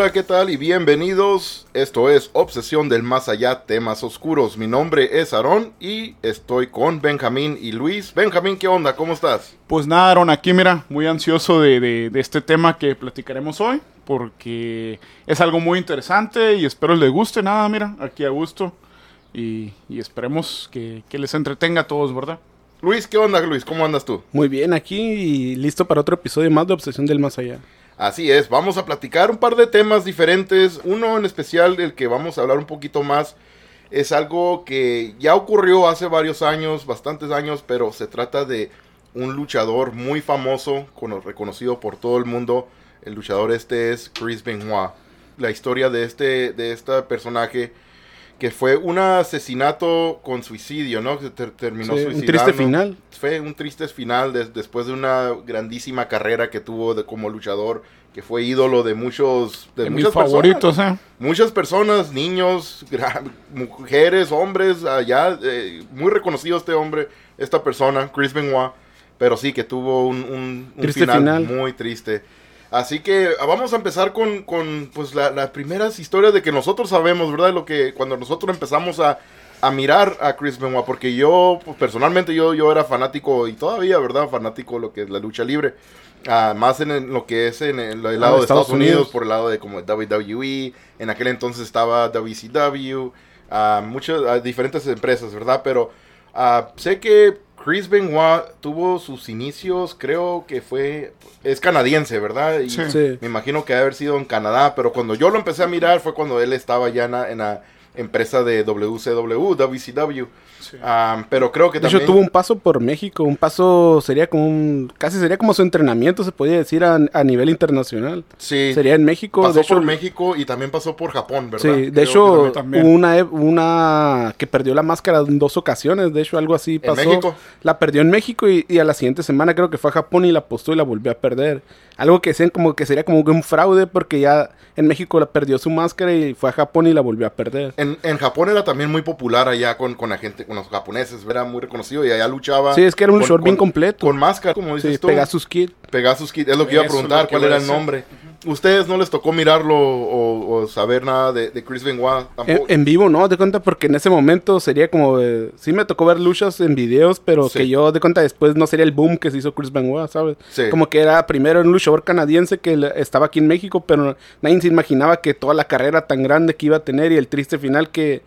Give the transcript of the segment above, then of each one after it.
Hola, ¿qué tal? Y bienvenidos. Esto es Obsesión del Más Allá, temas oscuros. Mi nombre es Aarón y estoy con Benjamín y Luis. Benjamín, ¿qué onda? ¿Cómo estás? Pues nada, Aarón, aquí mira, muy ansioso de, de- de este tema que platicaremos hoy, porque es algo muy interesante y espero les guste. Nada, mira, aquí a gusto. Y, y esperemos que, que les entretenga a todos, ¿verdad? Luis, ¿qué onda, Luis? ¿Cómo andas tú? Muy bien, aquí y listo para otro episodio más de Obsesión del Más Allá. Así es, vamos a platicar un par de temas diferentes. Uno en especial del que vamos a hablar un poquito más es algo que ya ocurrió hace varios años, bastantes años, pero se trata de un luchador muy famoso, cono- reconocido por todo el mundo. El luchador este es Chris Benoit. La historia de este, de este personaje que fue un asesinato con suicidio, ¿no? Que ter- terminó Sí, un suicidando triste final. fue un triste final des- después de una grandísima carrera que tuvo de, como luchador, que fue ídolo de muchos de, De mis muchas favoritos, personas. ¿eh? Muchas personas, niños, mujeres, hombres, allá, eh, muy reconocido este hombre, esta persona, Chris Benoit, pero sí que tuvo un, un- un final. muy triste. Así que ah, vamos a empezar con, con pues la- las primeras historias de que nosotros sabemos, ¿verdad? Lo que cuando nosotros empezamos a, a mirar a Chris Benoit, porque yo, pues, personalmente, yo, yo era fanático y todavía, ¿verdad? Fanático de lo que es la lucha libre. Ah, más en, el- lo que es en el, el lado de Estados, Unidos, Unidos. por el lado de como WWE. En aquel entonces estaba WCW, ah, muchas ah, diferentes empresas, ¿verdad? Pero ah, sé que Chris Benoit tuvo sus inicios, creo que fue, es canadiense, ¿verdad? Y Sí. Me imagino que debe haber sido en Canadá, pero cuando yo lo empecé a mirar fue cuando él estaba ya en la, en la empresa de WCW, WCW. Ah, pero creo que De también... hecho, tuvo un paso por México. Un paso sería como un. Casi sería como su entrenamiento, se podría decir, a, a nivel internacional. sí, Sería en México. pasó de hecho, por México y también pasó por Japón, ¿verdad? Sí, de Creo hecho, hubo una, ep- una que perdió la máscara en dos ocasiones. De hecho, algo así ¿En pasó. México? La perdió en México y, y a la siguiente semana creo que fue a Japón y la apostó y la volvió a perder. Algo que decían como que sería como que un fraude porque ya en México la perdió su máscara y fue a Japón y la volvió a perder. En, en Japón era también muy popular allá con, con la gente, con los japoneses, era muy reconocido y allá luchaba. Sí, es que era un con- short bien completo. Con máscara, como dices Sí, tú. Pegasus Kid. Pegasus Kid, es lo que iba a preguntar, cuál era el nombre. ¿Ustedes no les tocó mirarlo o, o saber nada de, de Chris Benoit? En, Tampoco. en vivo, ¿no? De cuenta, porque en ese momento sería como. de- sí, me tocó ver luchas en videos, pero Sí. que yo de cuenta después no sería el boom que se hizo Chris Benoit, ¿sabes? Sí. Como que era primero un luchador canadiense que estaba aquí en México, pero nadie se imaginaba que toda la carrera tan grande que iba a tener y el triste final que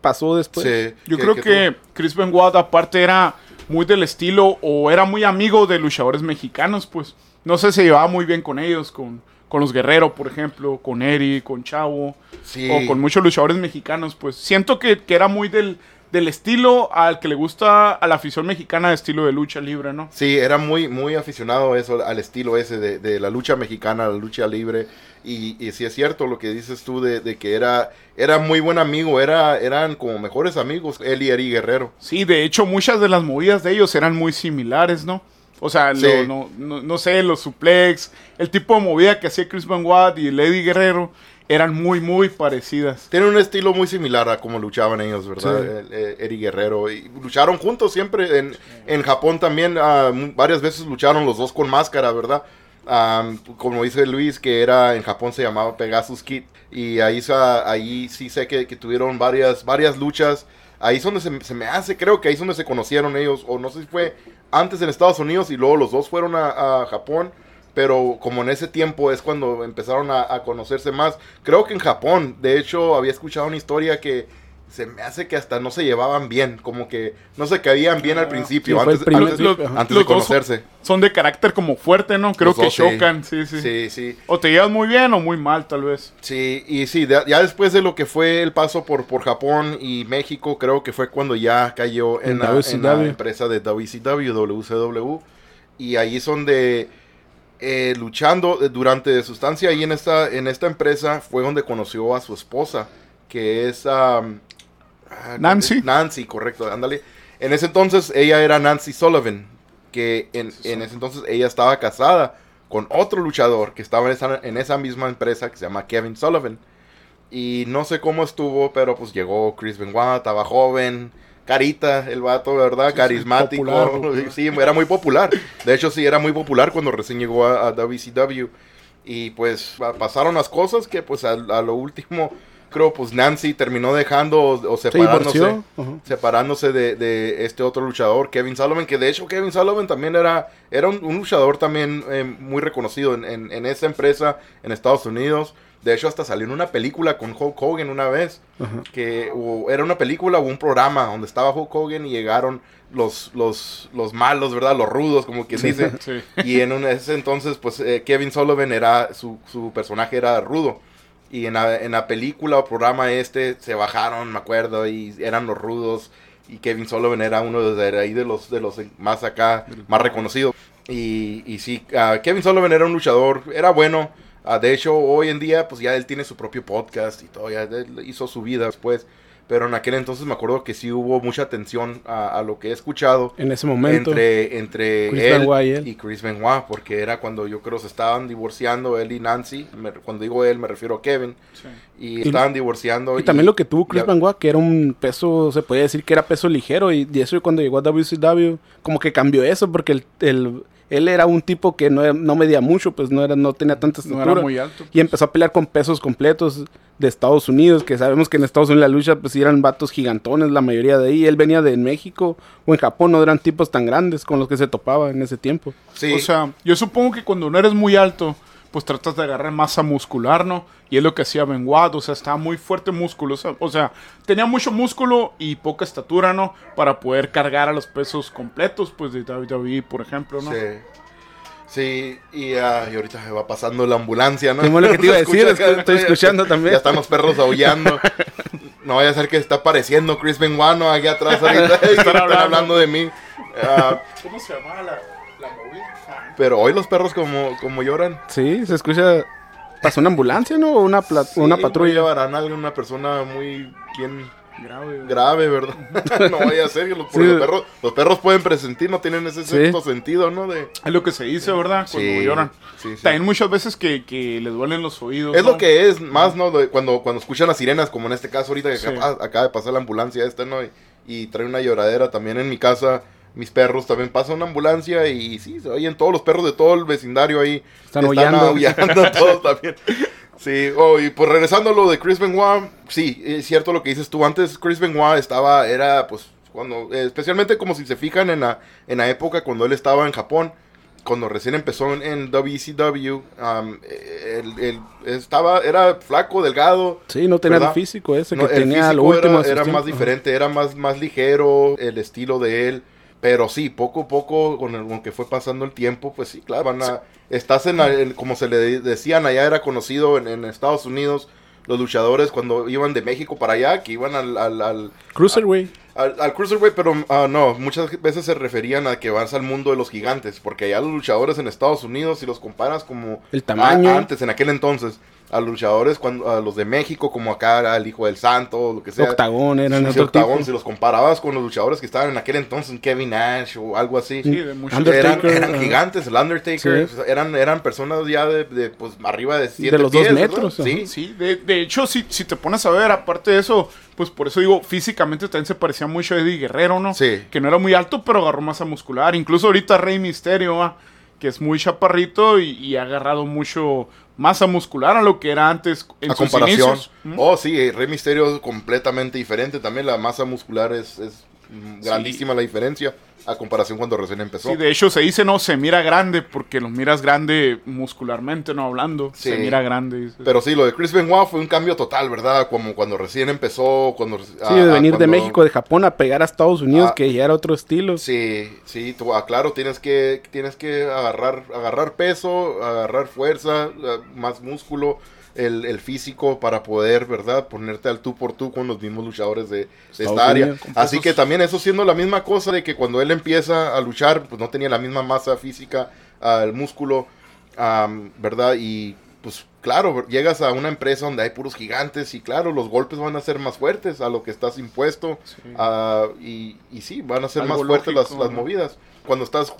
pasó después. Sí, Yo creo que Chris Benoit aparte era muy del estilo o era muy amigo de luchadores mexicanos, pues. No sé, se llevaba muy bien con ellos, con, con los Guerrero, por ejemplo, con Eri, con Chavo, Sí. o con muchos luchadores mexicanos, pues. Siento que, que era muy del, del estilo al que le gusta a la afición mexicana de estilo de lucha libre, ¿no? Sí, era muy, muy aficionado eso, al estilo ese de, de la lucha mexicana, la lucha libre. Y, y sí es cierto lo que dices tú de, de que era, era muy buen amigo, era, eran como mejores amigos, él y Eri Guerrero. Sí, de hecho, muchas de las movidas de ellos eran muy similares, ¿no? O sea, Sí. lo- no, no, no sé, los suplex, el tipo de movida que hacía Chris Benoit y Lady Guerrero eran muy, muy parecidas. Tienen un estilo muy similar a cómo luchaban ellos, ¿verdad? Sí. Eri Guerrero. Y lucharon juntos siempre. En, en Japón también ah, varias veces lucharon los dos con máscara, ¿verdad? Ah, como dice Luis, que era en Japón se llamaba Pegasus Kid. Y ahí, ahí sí sé que, que tuvieron varias, varias luchas. Ahí es donde se, se me hace, creo que ahí es donde se conocieron ellos. O no sé si fue antes en Estados Unidos y luego los dos fueron a, a Japón. Pero como en ese tiempo es cuando empezaron a, a conocerse más. Creo que en Japón, de hecho, había escuchado una historia que se me hace que hasta no se llevaban bien. Como que no se caían bien al principio. sí, fue antes primer- antes- de son- conocerse. Son de carácter como fuerte, ¿no? Creo Los que dos, chocan, sí, sí, Sí, sí. O te llevas muy bien o muy mal, tal vez. Sí, y sí, de- ya después de lo que fue el paso por, por Japón y México, creo que fue cuando ya cayó en, En la, en la empresa de WCW, WCW. Y ahí es donde, eh, luchando eh, durante su estancia ahí en esta, en esta empresa, fue donde conoció a su esposa, que es... ah, Nancy. Nancy, correcto, ándale. En ese entonces ella era Nancy Sullivan, que en, en ese entonces ella estaba casada con otro luchador que estaba en esa, en esa misma empresa que se llama Kevin Sullivan. Y no sé cómo estuvo, pero pues llegó Chris Benoit, estaba joven, carita, el vato, ¿verdad? Carismático. popular. Sí, era muy popular. De hecho, sí, era muy popular cuando recién llegó a, a WCW. Y pues pa- pasaron las cosas que pues a, a lo último, creo pues Nancy terminó dejando o, o Se separándose separándose de, de este otro luchador, Kevin Sullivan, que de hecho Kevin Sullivan también era, era un, un luchador también eh, muy reconocido en, en- en esa empresa en Estados Unidos. De hecho, hasta salió en una película con Hulk Hogan una vez, Ajá. que o era una película o un programa donde estaba Hulk Hogan y llegaron los, los, los malos, ¿verdad? Los rudos, como quien dice. Sí. Y en un- ese entonces, pues eh, Kevin Sullivan era, su, su personaje era rudo. Y en la, en la película o programa este se bajaron, me acuerdo, y eran los rudos. Y Kevin Sullivan era uno de ahí de los, de los más acá, más reconocidos. Y, y sí, ah, Kevin Sullivan era un luchador, era bueno. Ah, de hecho, hoy en día, pues ya él tiene su propio podcast y todo, ya él hizo su vida después. Pero en aquel entonces me acuerdo que sí hubo mucha atención a, a lo que he escuchado En ese momento. entre, entre Chris él, Benoit y él. y Chris Benoit, porque era cuando yo creo se estaban divorciando él y Nancy. Me- cuando digo él me refiero a Kevin. Sí. Y estaban divorciando. Y también lo que tuvo Chris Benoit, que era un peso, se podía decir que era peso ligero. Y, y eso cuando llegó a WCW, como que cambió eso, porque el, el- él era un tipo que no, no medía mucho, pues no, era, no tenía tanta No estatura. era muy alto. Y empezó a pelear con pesos completos de Estados Unidos, que sabemos que en Estados Unidos la lucha pues sí eran vatos gigantones, la mayoría de ahí. Él venía de México o en Japón, no eran tipos tan grandes con los que se topaba en ese tiempo. Sí, O sea, yo supongo que cuando no eres muy alto, pues tratas de agarrar masa muscular, ¿no? Y es lo que hacía Benoit, o sea, estaba muy fuerte músculo, o sea, o sea, tenía mucho músculo y poca estatura, ¿no? Para poder cargar a los pesos completos, pues de WWE, por ejemplo, ¿no? sí. Sí, y, ah, y ahorita se va pasando la ambulancia, ¿no? Qué bueno que te iba a decir, escucha es que estoy escuchando también. Ya están los perros aullando. No vaya a ser que está apareciendo Chris Benoit, ¿no? Aquí atrás ahorita. Están hablando. hablando de mí. Ah, ¿Cómo se llamaba la? Pero hoy los perros como, como lloran. Sí, se escucha. Pasó una ambulancia, ¿no? O una, pla- Sí, una patrulla. llevarán a alguna persona muy bien Grave. grave, ¿verdad? no vaya a ser que los, Sí. los perros, los perros pueden presentir, no tienen ese Sí. sexto sentido, ¿no? De, Es lo que se dice, ¿verdad? Cuando Sí, lloran. sí, sí. También muchas veces que, que les duelen los oídos. Es ¿no? lo que es más, ¿no? De cuando, cuando escuchan las sirenas, como en este caso ahorita que Sí. acaba, acaba de pasar la ambulancia esta, ¿no? Y, y trae una lloradera también en mi casa. Mis perros también pasan una ambulancia y sí, se oyen todos los perros de todo el vecindario ahí. Están aullando todos también. Sí, oh, y pues regresando a lo de Chris Benoit, sí, es cierto lo que dices tú. Antes Chris Benoit estaba, era pues, cuando, eh, especialmente como si se fijan en la, en la época cuando él estaba en Japón, cuando recién empezó en, en WCW, um, él, él estaba, era flaco, delgado. Sí, no tenía ¿verdad? el físico ese No, que el tenía lo físico último. era, era más diferente, era más, más ligero el estilo de él. Pero sí, poco a poco, con, el, con que fue pasando el tiempo, pues sí, claro, van a, estás en, como se le decían, allá era conocido en, en Estados Unidos, los luchadores cuando iban de México para allá, que iban al, al, al, Cruiserweight. al, al Cruiserweight, pero ah, no, muchas veces se referían a que vas al mundo de los gigantes, porque allá los luchadores en Estados Unidos, si los comparas como El tamaño. a- antes, en aquel entonces, a los luchadores, cuando, a los de México, como acá era el Hijo del Santo, lo que sea. Octagón, eran Sí, otro octagón, tipo. si los comparabas con los luchadores que estaban en aquel entonces, Kevin Nash o algo así. Sí, de Eran, eran gigantes, el Undertaker, Sí. eran, eran personas ya de, de, pues arriba de 7 los dos metros. Sí, Sí, de, de hecho, si, si te pones a ver, aparte de eso, pues por eso digo, físicamente también se parecía mucho a Eddie Guerrero, ¿no? Sí. Que no era muy alto, pero agarró masa muscular. Incluso ahorita Rey Misterio, ¿va? Que es muy chaparrito y, y ha agarrado mucho masa muscular a lo que era antes en a sus comparación. inicios. ¿Mm? Oh, sí, Rey Misterio es completamente diferente. También la masa muscular es, es mm, grandísima la diferencia a comparación cuando recién empezó. Sí, de hecho se dice, no, se mira grande porque lo miras grande muscularmente, no hablando. Sí. Se mira grande. Pero sí, lo de Chris Benoit fue un cambio total, ¿verdad? Como cuando recién empezó, cuando... Sí, de venir de México, de Japón a pegar a Estados Unidos, Ah. que ya era otro estilo. Sí, sí, tú, ah, claro, tienes que, tienes que agarrar, agarrar peso, agarrar fuerza, ah, más músculo, el, el físico para poder, ¿verdad? Ponerte al tú por tú con los mismos luchadores de, esta área. Así que también eso siendo la misma cosa de que cuando él empieza a luchar, pues no tenía la misma masa física, ah, el músculo, ¿verdad? Y pues claro, llegas a una empresa donde hay puros gigantes y claro, los golpes van a ser más fuertes a lo que estás impuesto. Sí. Ah, y, y sí, van a ser Algo más fuertes las, lógico, las ¿no? movidas. Cuando estás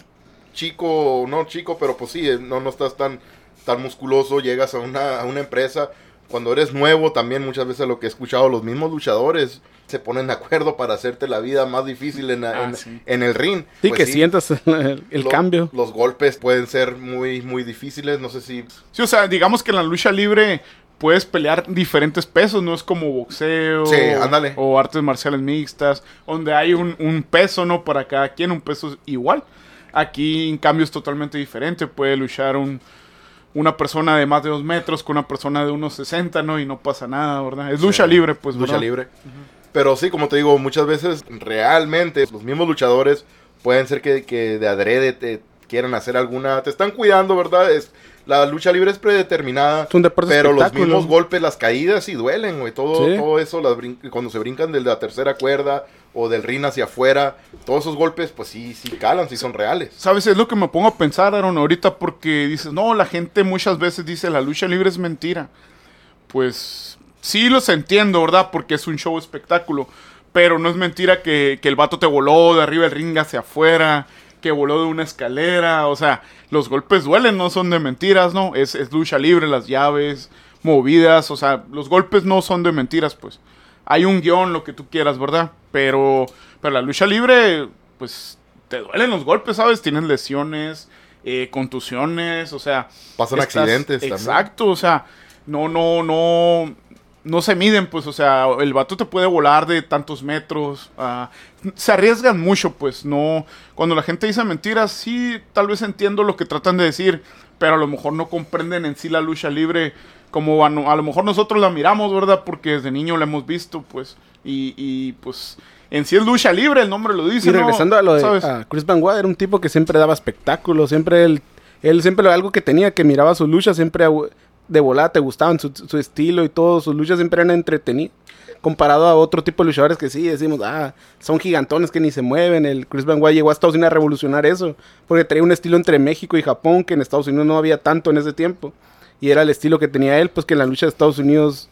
chico, no chico, pero pues sí, eh, no, no estás tan, tan musculoso, llegas a una, a una empresa, cuando eres nuevo también muchas veces lo que he escuchado, los mismos luchadores se ponen de acuerdo para hacerte la vida más difícil en, Ah, en- sí. en el ring. Sí, Pues que sientas el, el lo- cambio. Los golpes pueden ser muy, muy difíciles. No sé si. Sí, o sea, digamos que en la lucha libre puedes pelear diferentes pesos, no es como boxeo Sí, ándale. o artes marciales mixtas, donde hay un, un peso, ¿no? Para cada quien, un peso igual. Aquí, en cambio, es totalmente diferente. Puede luchar un, una persona de más de dos metros con una persona de unos 60, ¿no? Y no pasa nada, ¿verdad? Es lucha Sí, libre, pues, lucha ¿verdad? libre. Pero sí, como te digo, muchas veces realmente los mismos luchadores pueden ser que, que de adrede te quieran hacer alguna. Te están cuidando, ¿verdad? Es, la lucha libre es predeterminada. Es un deporte Pero los mismos golpes, las caídas sí duelen, güey. Todo, Sí. todo eso, las cuando se brincan de la tercera cuerda o del ring hacia afuera, todos esos golpes, pues sí, sí calan, sí son reales. ¿Sabes? Es lo que me pongo a pensar, Aaron, ahorita porque dices, no, la gente muchas veces dice, la lucha libre es mentira. Pues sí los entiendo, ¿verdad? Porque es un show espectáculo. Pero no es mentira que, que el vato te voló de arriba del ring hacia afuera, que voló de una escalera. O sea, los golpes duelen, no son de mentiras, ¿no? Es, es lucha libre, las llaves, movidas. O sea, los golpes no son de mentiras, pues. Hay un guion, lo que tú quieras, ¿verdad? Pero, pero la lucha libre, pues te duelen los golpes, ¿sabes? Tienes lesiones, eh, contusiones, o sea. Pasan accidentes también. Exacto, o sea, no, no, no. No se miden, pues, o sea, el vato te puede volar de tantos metros. ah, se arriesgan mucho, pues, no. Cuando la gente dice mentiras, sí, tal vez entiendo lo que tratan de decir, pero a lo mejor no comprenden en sí la lucha libre como a, lo mejor nosotros la miramos, ¿verdad? Porque desde niño la hemos visto, pues, y, y pues, en sí es lucha libre, el nombre lo dice, Y regresando ¿no? a lo de ¿Sabes? a Chris Van era un tipo que siempre daba espectáculos, siempre él, él siempre lo- algo que tenía, que miraba sus luchas, siempre de volada te gustaban, su, su estilo y todo, sus luchas siempre eran entretenidas. Comparado a otro tipo de luchadores que sí, decimos, ah, son gigantones que ni se mueven. El Chris Van llegó a Estados Unidos a revolucionar eso, porque traía un estilo entre México y Japón que en Estados Unidos no había tanto en ese tiempo. Y era el estilo que tenía él, pues que en la lucha de Estados Unidos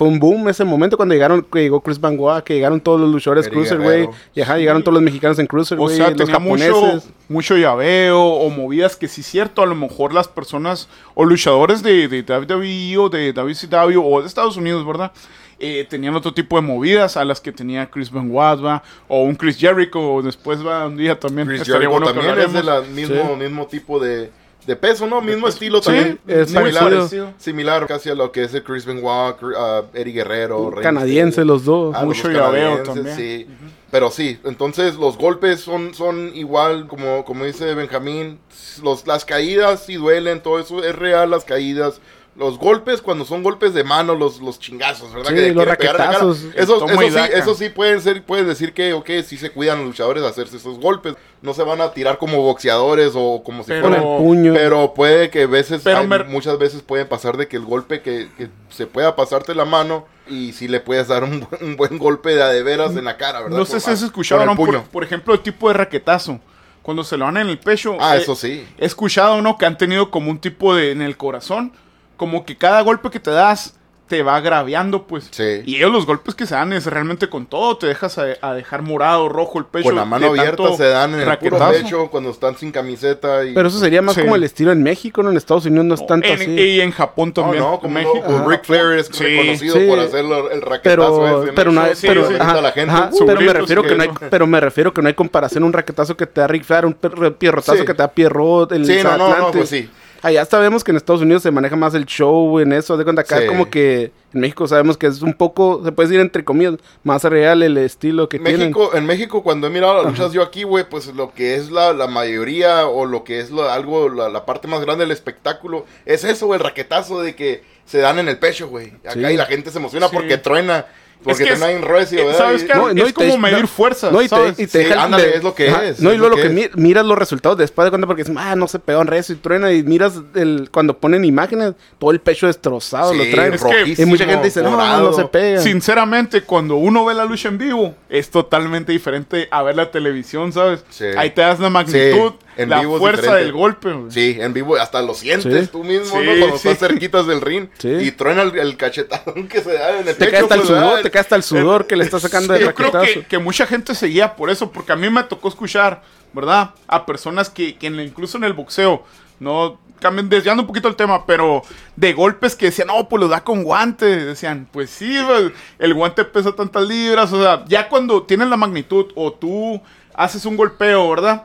fue un boom ese momento cuando llegaron, que llegó Chris Van que llegaron todos los luchadores Eddie Cruiserweight, y ajá, llegaron todos los mexicanos en O Cruiserweight, sea, los tenía mucho, japoneses. mucho llaveo o movidas que sí es cierto, a lo mejor las personas o luchadores de, de WWE o de WCW o de Estados Unidos, ¿verdad? Eh, tenían otro tipo de movidas a las que tenía Chris Benoit, ¿va? O un Chris Jericho, o después va un día también. Chris Jericho bueno también es del mismo, mismo tipo de, de peso, ¿no? Mismo estilo Sí, también. es similar, parecido. similar casi a lo que es el Chris Benoit, ah, Eddie Guerrero. Rey Canadiense los dos. Ah, Mucho llaveo canadienses, también. Sí. Pero sí, entonces los golpes son, son igual, como, como dice Benjamín, los, las caídas sí duelen, todo eso es real, las caídas. Los golpes, cuando son golpes de mano, los, los chingazos, ¿verdad? Sí, Que los quieren pegar en la cara. raquetazos. Eso, Toma eso sí, eso sí pueden ser, puedes decir que, ok, sí se cuidan los luchadores de hacerse esos golpes. No se van a tirar como boxeadores o como si Pero- fueran puño. pero puede que a veces, Pero hay- me- muchas veces puede pasar de que el golpe que, que se pueda pasarte la mano y si le puedes dar un, buen- un buen golpe de a de veras en la cara, ¿verdad? No sé si has escuchado, ¿no? Por, por ejemplo, el tipo de raquetazo. Cuando se lo dan en el pecho. Ah, eh, eso sí. He escuchado, ¿no? Que han tenido como un tipo de en el corazón. Como que cada golpe que te das te va agraviando, pues. Sí. Y ellos los golpes que se dan es realmente con todo. Te dejas a, a dejar morado, rojo el pecho. Con la mano abierta se dan en el puro raquetazo. pecho cuando están sin camiseta. Y... Pero eso sería más Sí. como el estilo en México, ¿no? En Estados Unidos no es tanto En- así. Y en Japón no, también. no, como México. no, Ric Flair es Sí, reconocido sí. por hacer el raquetazo pero ese, pero no pero, sí, ajá, a la gente. ajá, Su pero me refiero que no hay pero me refiero que no hay comparación un raquetazo que te da Rick Flair un pierrotazo Sí. que te da Pierrot el Sí, no, no, no, pues sí. Allá sabemos que en Estados Unidos se maneja más el show en eso, de cuenta acá Sí. como que en México sabemos que es un poco, se puede decir entre comillas, más real el estilo que tienen. México, en México, cuando he mirado las luchas yo aquí, güey, pues lo que es la, la mayoría o lo que es lo- algo, la, la parte más grande del espectáculo, es eso, güey, el raquetazo de que se dan en el pecho, güey. Acá Sí. y la gente se emociona Sí. porque truena, porque que es- truena en recio, eh, ¿verdad? ¿sabes Y- qué? No, no, es te- como medir no, fuerzas, No, y te, ¿sabes? y te Sí, deja ándale, de- es lo que ajá, es, No, es y luego lo lo que, que mi- miras los resultados después de cuenta porque es, ah, no se pegan recio y truena y miras el, cuando ponen imágenes, todo el pecho destrozado, Sí, lo traen. Es que- rojísimo, y mucha gente dice, no, no se pega. Sinceramente, cuando uno ve la lucha en vivo, es totalmente diferente a ver la televisión, ¿sabes? Sí. Ahí te das la magnitud, Sí, en la vivo fuerza diferente. del golpe. güey. Sí, en vivo hasta lo sientes Sí. tú mismo, Sí, ¿no? Cuando sí. estás cerquitas del ring Sí. y truena el, el cachetadón que se da en el Te pecho. cae hasta el pues, sudor, te cae hasta el sudor que le está sacando Sí, de Yo creo raquetazo. que, que mucha gente seguía por eso, porque a mí me tocó escuchar ¿verdad? A personas que, que en- incluso en el boxeo, no cambien, desviando un poquito el tema, pero de golpes que decían, no, pues lo da con guante. Decían, pues sí, pues, el guante pesa tantas libras. O sea, ya cuando tienes la magnitud o tú haces un golpeo, ¿verdad?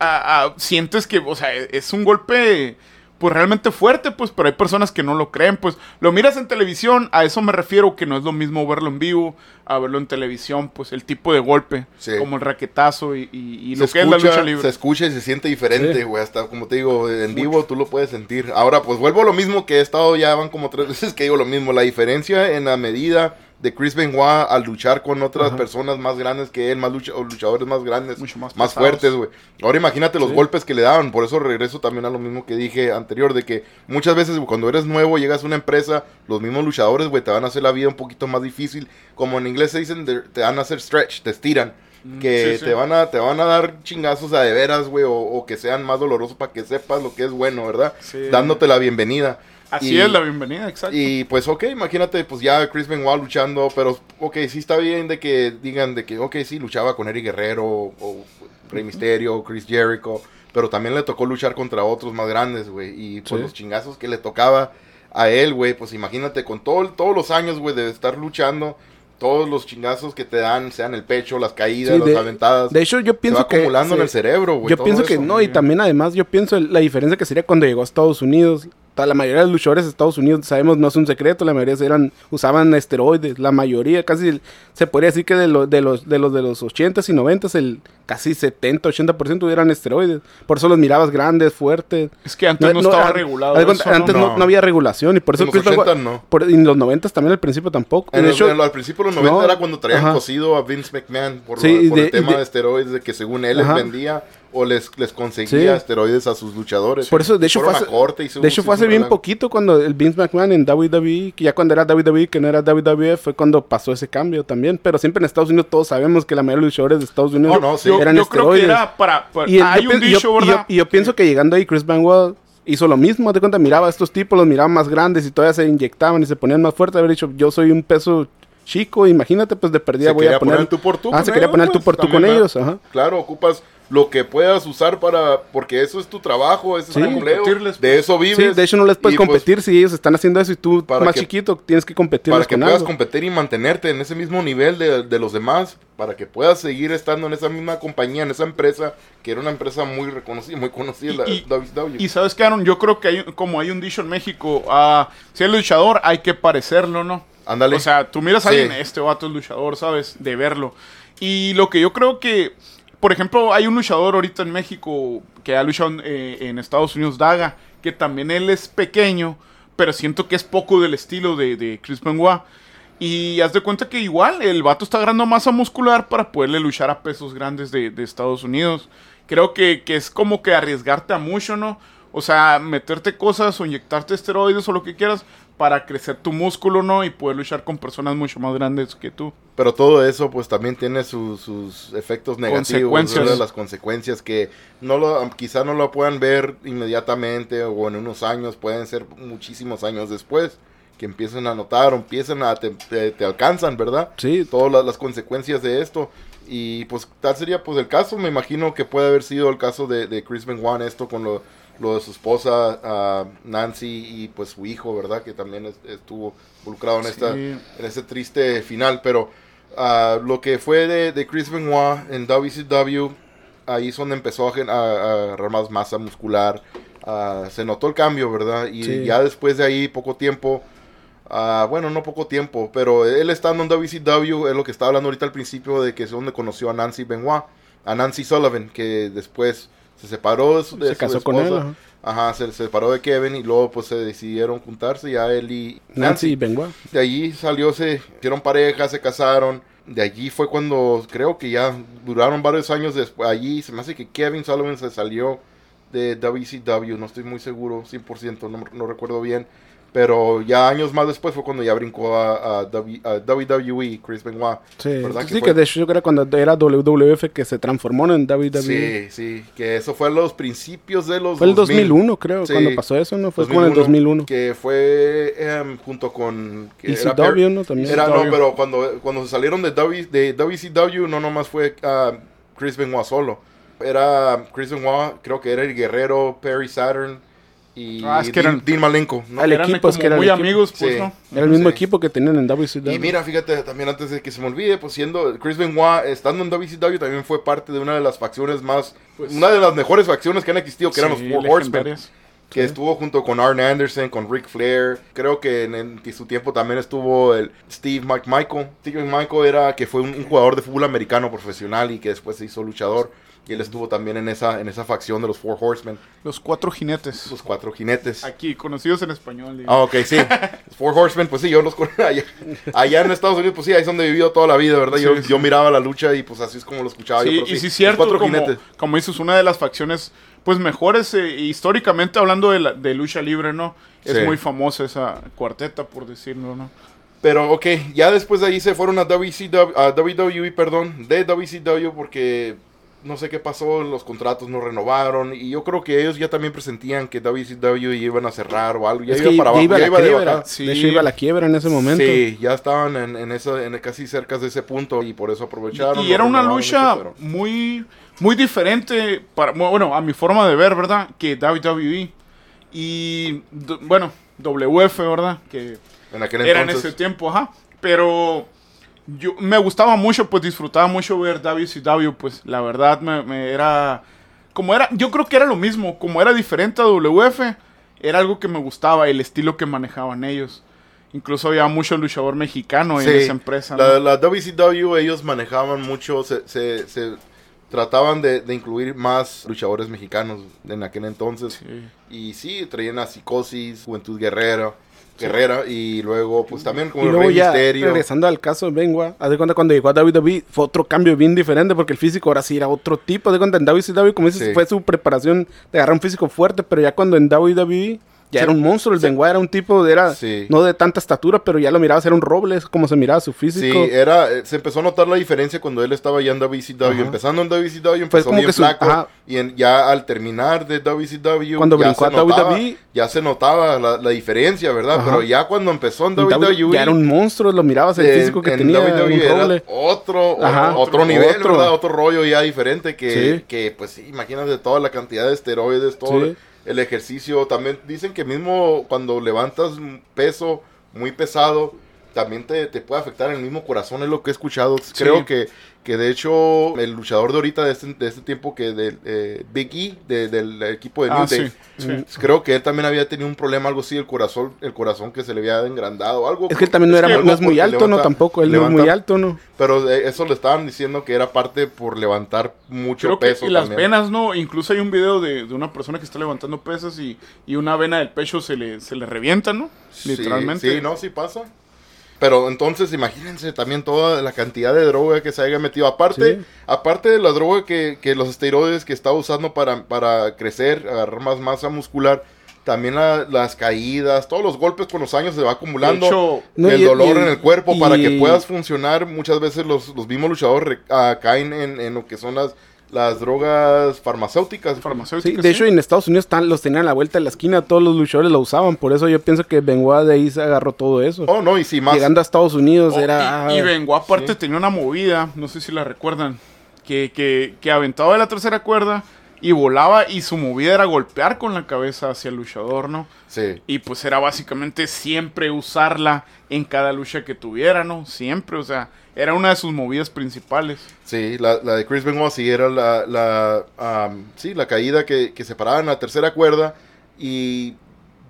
Ah, ah, sientes que, o sea, es un golpe pues realmente fuerte, pues, pero hay personas que no lo creen, pues, lo miras en televisión, a eso me refiero, que no es lo mismo verlo en vivo, a verlo en televisión, pues, el tipo de golpe, Sí. como el raquetazo y, y- y se lo que es la escucha, lucha se libre. escucha y se siente diferente, Sí. güey. Hasta como te digo, en vivo tú lo puedes sentir. Ahora, pues vuelvo a lo mismo que he estado ya, van como tres veces que digo lo mismo. La diferencia en la medida de Chris Benoit al luchar con otras Ajá. personas más grandes que él, más lucha- luchadores más grandes, Mucho más más fuertes, güey. Ahora imagínate los Sí. golpes que le daban. Por eso regreso también a lo mismo que dije anterior, de que muchas veces cuando eres nuevo, llegas a una empresa, los mismos luchadores, güey, te van a hacer la vida un poquito más difícil. Como en inglés se dicen, te van a hacer stretch, te estiran. Que Mm, sí, sí. te van a te van a dar chingazos a de veras, güey, o, o que sean más dolorosos para que sepas lo que es bueno, ¿verdad? Sí. Dándote la bienvenida. Así Y- es la bienvenida, exacto. Y pues, ok, imagínate, pues ya Chris Benoit luchando, pero, ok, sí está bien de que digan de que, ok, sí, luchaba con Eric Guerrero, o Rey Mysterio, Chris Jericho, pero también le tocó luchar contra otros más grandes, güey, y pues Sí. los chingazos que le tocaba a él, güey, pues imagínate, con todo, todos los años, güey, de estar luchando, todos los chingazos que te dan, sean el pecho, las caídas, Sí, las aventadas, De hecho, yo se pienso va que... acumulando en el cerebro, güey. Yo pienso que no, y también además yo pienso la diferencia que sería cuando llegó a Estados Unidos. Ta- La mayoría de los luchadores de Estados Unidos, sabemos, no es un secreto, la mayoría eran, usaban esteroides, la mayoría, casi se podría decir que de, lo- de los de los de los 80s y 90s, el casi 70, 80% eran esteroides. Por eso los mirabas grandes, fuertes. es que antes no, estaba ah, regulado. eso, ¿no? antes no, No. no había regulación y por eso En los Chris Benoit- 80 no. por- en los 90 también al principio tampoco. En de hecho, en al principio de los 90 no, era cuando traían ajá. cosido a Vince McMahon por, Sí, lo- por de- el tema de- de, esteroides, de que según él les vendía o les, les conseguía Sí. esteroides a sus luchadores. Por eso, de hecho, fue hace, corte y de hecho, fue hace bien poquito cuando el Vince McMahon en WWE, que ya cuando era WWE, que no era WWE, fue cuando pasó ese cambio también. Pero siempre en Estados Unidos todos sabemos que la mayoría de los luchadores de Estados Unidos No, no, sí. Yo, eran yo creo que esteroides. era para... para- Y el- hay yo un yo- dicho, yo- ¿verdad? Y yo, pienso que llegando ahí, Chris Benoit hizo lo mismo. De cuenta, miraba a estos tipos, los miraba más grandes y todavía se inyectaban y se ponían más fuertes. Haber dicho, yo soy un peso chico, imagínate, pues de perdida Se voy quería a poner. poner tú por tú Ah, con se quería ellos, poner tú pues, por tú con ellos, ajá. Claro, ocupas lo que puedas usar para... Porque eso es tu trabajo, ese Sí. es tu empleo. De eso vives. Sí, de hecho no les puedes y, pues, competir si ellos están haciendo eso y tú para más que- chiquito tienes que competir para que con puedas algo. competir y mantenerte en ese mismo nivel de, de los demás, para que puedas seguir estando en esa misma compañía, en esa empresa, que era una empresa muy reconocida, muy conocida, la Y- WCW. Y sabes que, Aaron, yo creo que hay, como hay un dicho en México, si es luchador hay que parecerlo, ¿no? Ándale. O sea, tú miras a Sí. alguien, este vato es luchador, ¿sabes? De verlo. Y lo que yo creo que, por ejemplo, hay un luchador ahorita en México que ha luchado en, eh, en Estados Unidos, Daga, que también él es pequeño, pero siento que es poco del estilo de, de Chris Benoit. Y haz de cuenta que igual el vato está agarrando masa muscular para poderle luchar a pesos grandes de, de Estados Unidos. Creo que, que es como que arriesgarte a mucho, ¿no? O sea, meterte cosas o inyectarte esteroides o lo que quieras para crecer tu músculo, ¿no? Y poder luchar con personas mucho más grandes que tú. Pero todo eso, pues también tiene sus, sus efectos negativos, Consecuencias. ¿verdad? las consecuencias que no lo, quizá no lo puedan ver inmediatamente o en unos años, pueden ser muchísimos años después, que empiecen a notar o empiecen a, te, te- te alcanzan, ¿verdad? Sí, Todas las, las consecuencias de esto. Y pues tal sería pues el caso, me imagino que puede haber sido el caso de, de Chris Benoit esto con lo, lo de su esposa ah, Nancy y pues su hijo, ¿verdad? Que también es- estuvo involucrado en, esta, en este triste final, pero ah, lo que fue de, de Chris Benoit en WCW, ahí es donde empezó a, agarrar más masa muscular, ah, se notó el cambio, ¿verdad? Y Sí. ya después de ahí, poco tiempo, ah, bueno, no poco tiempo, pero él estando en WCW, es lo que estaba hablando ahorita al principio, de que es donde conoció a Nancy Benoit, a Nancy Sullivan, que después se separó de su, de se su casó con él. ajá. Ajá, se, se separó de Kevin y luego pues se decidieron juntarse ya él y Nancy y Benoit. de allí salió, se hicieron pareja, se casaron. De allí fue cuando creo que ya duraron varios años después. Allí se me hace que Kevin Sullivan se salió de WCW, no estoy muy seguro, 100%, no, no recuerdo bien. Pero ya años más después fue cuando ya brincó a, a W- a WWE, Chris Benoit. Sí, ¿Verdad sí que de hecho yo creo que cuando era WWF que se transformó en WWE. Sí, sí, que eso fue a los principios de los Fue el 2000. 2001 creo, Sí. cuando pasó eso, ¿no? Fue como en el 2001. Que fue em, junto con... ECW, ¿no? También. Era, no, pero cuando, cuando se salieron de, w, de WCW, no nomás fue ah, Chris Benoit solo. Era Chris Benoit, creo que era el guerrero Perry Saturn y Ah, es que Dean, eran- Dean Malenko. ¿no? El Eran equipo, es que era el muy equipo. amigos, pues, Sí. ¿no? Era el mismo Sí. equipo que tenían en WCW. Y mira, fíjate, también antes de que se me olvide, pues siendo Chris Benoit, estando en WCW, también fue parte de una de las facciones más, Pues- una de las mejores facciones que han existido, que eran Sí, los Four Horsemen. que estuvo junto con Arn Anderson, con Ric Flair. Creo que en, en su tiempo también estuvo el Steve McMichael. Steve McMichael era que fue un, un jugador de fútbol americano profesional y que después se hizo luchador. Y él estuvo también en esa, en esa facción de los Four Horsemen, Los cuatro jinetes. los cuatro jinetes. Aquí, conocidos en español. digo. Ah, ok, sí. Los Four Horsemen, pues sí, yo los allá, allá en Estados Unidos, pues sí, ahí es donde he vivido toda la vida, ¿verdad? yo, Sí, yo miraba la lucha y pues así es como lo escuchaba Sí, yo. pero y sí, los cierto, cuatro como, jinetes. como dices, una de las facciones pues mejores eh, históricamente hablando de, la- de lucha libre, ¿no? Es Sí. muy famosa esa cuarteta, por decirlo, ¿no? Pero ok, ya después de ahí se fueron a WCW, a WWE, perdón, de WCW porque no sé qué pasó, los contratos no renovaron y yo creo que ellos ya también presentían que WCW iban a cerrar o algo, ya Es iba que para abajo, iba ya la iba de. Sí. De hecho, iba a la quiebra en ese momento. Sí, ya estaban en, en eso, en casi cerca de ese punto y por eso aprovecharon. Y era una lucha muy, muy diferente, para, bueno, a mi forma de ver, ¿verdad? Que WWE. Y, bueno, WF, ¿verdad? Que En aquel era en ese tiempo, ajá. Pero yo me gustaba mucho, pues disfrutaba mucho ver WCW, pues la verdad me, me era como era, yo creo que era lo mismo, como era diferente a WF, era algo que me gustaba, el estilo que manejaban ellos. Incluso había mucho luchador mexicano en esa empresa. La, ¿no? la WCW ellos manejaban mucho, se, se, se trataban de, de incluir más luchadores mexicanos en aquel entonces. Sí. Y sí, traían a Psicosis, Juventud Guerrera, Guerrera y luego pues también como Y el luego Rey ya, Misterio. regresando al caso de Benoit, haz de cuenta cuando llegó a WWE fue otro cambio bien diferente porque el físico ahora sí era otro tipo. Haz de cuenta en WCW, como dices, Sí. fue su preparación de agarrar un físico fuerte, pero ya cuando en WWE ya Sí. era un monstruo. El Sí. Era un tipo, de, era Sí. no de tanta estatura, pero ya lo mirabas, era un roble, es como se miraba su Sí, físico. era, eh, se empezó a notar la diferencia cuando él estaba ya en WCW. Ajá. Empezando en WCW empezó Pues como bien que su- flaco. ajá. Y en- ya al terminar de WCW, Cuando ya, brincó se a notaba, WWE, ya se notaba la, la diferencia, ¿verdad? Ajá. Pero ya cuando empezó en WWE, ya era un monstruo, lo mirabas el en- físico que en tenía, WWE un era roble. otro, otro nivel, Otro. ¿verdad? Otro rollo ya diferente que, Sí. que pues sí, imagínate toda la cantidad de esteroides, todo Sí. El ejercicio. También dicen que mismo cuando levantas peso muy pesado, también te, te puede afectar el mismo corazón, es lo que he escuchado. Creo que, que de hecho el luchador de ahorita de este, de este tiempo que del eh, Big E, de- del equipo de New Ah, Day, sí, sí. creo que él también había tenido un problema, algo así, el corazón, el corazón que se le había engrandado, algo. Es que él también no, era, no es muy alto, ¿no? Tampoco, él no es muy alto, ¿no? Pero eh, eso le estaban diciendo que era parte por levantar mucho Creo que peso y las también. venas, ¿no? Incluso hay un video de, de una persona que está levantando pesas y, y una vena del pecho se le, se le revienta, ¿no? Sí, Literalmente. Sí, no, sí pasa. Pero entonces imagínense también toda la cantidad de droga que se haya metido. Aparte, Sí. aparte de la droga que, que los esteroides que está usando para, para crecer, agarrar más masa muscular, también la- las caídas, todos los golpes con los años se va acumulando. De hecho, No, el y- dolor y- en el cuerpo para que puedas funcionar. Muchas veces los, los mismos luchadores re- ah, caen en, en lo que son las, las drogas farmacéuticas. Sí, farmacéuticas. de sí. hecho, en Estados Unidos están, los tenían a la vuelta de la esquina, todos los luchadores lo usaban, por eso yo pienso que Benoit de ahí se agarró todo eso. Oh, no, y si más. Llegando a Estados Unidos Oh, era... y, y ah, Benoit aparte sí. tenía una movida, no sé si la recuerdan, que, que, que aventaba de la tercera cuerda y volaba y su movida era golpear con la cabeza hacia el luchador, ¿no? Sí. Y pues era básicamente siempre usarla en cada lucha que tuviera, ¿no? Siempre, o sea, era una de sus movidas principales. Sí, la, la de Chris Benoit sí era la, la, am, sí, la caída que, que se paraba en la tercera cuerda y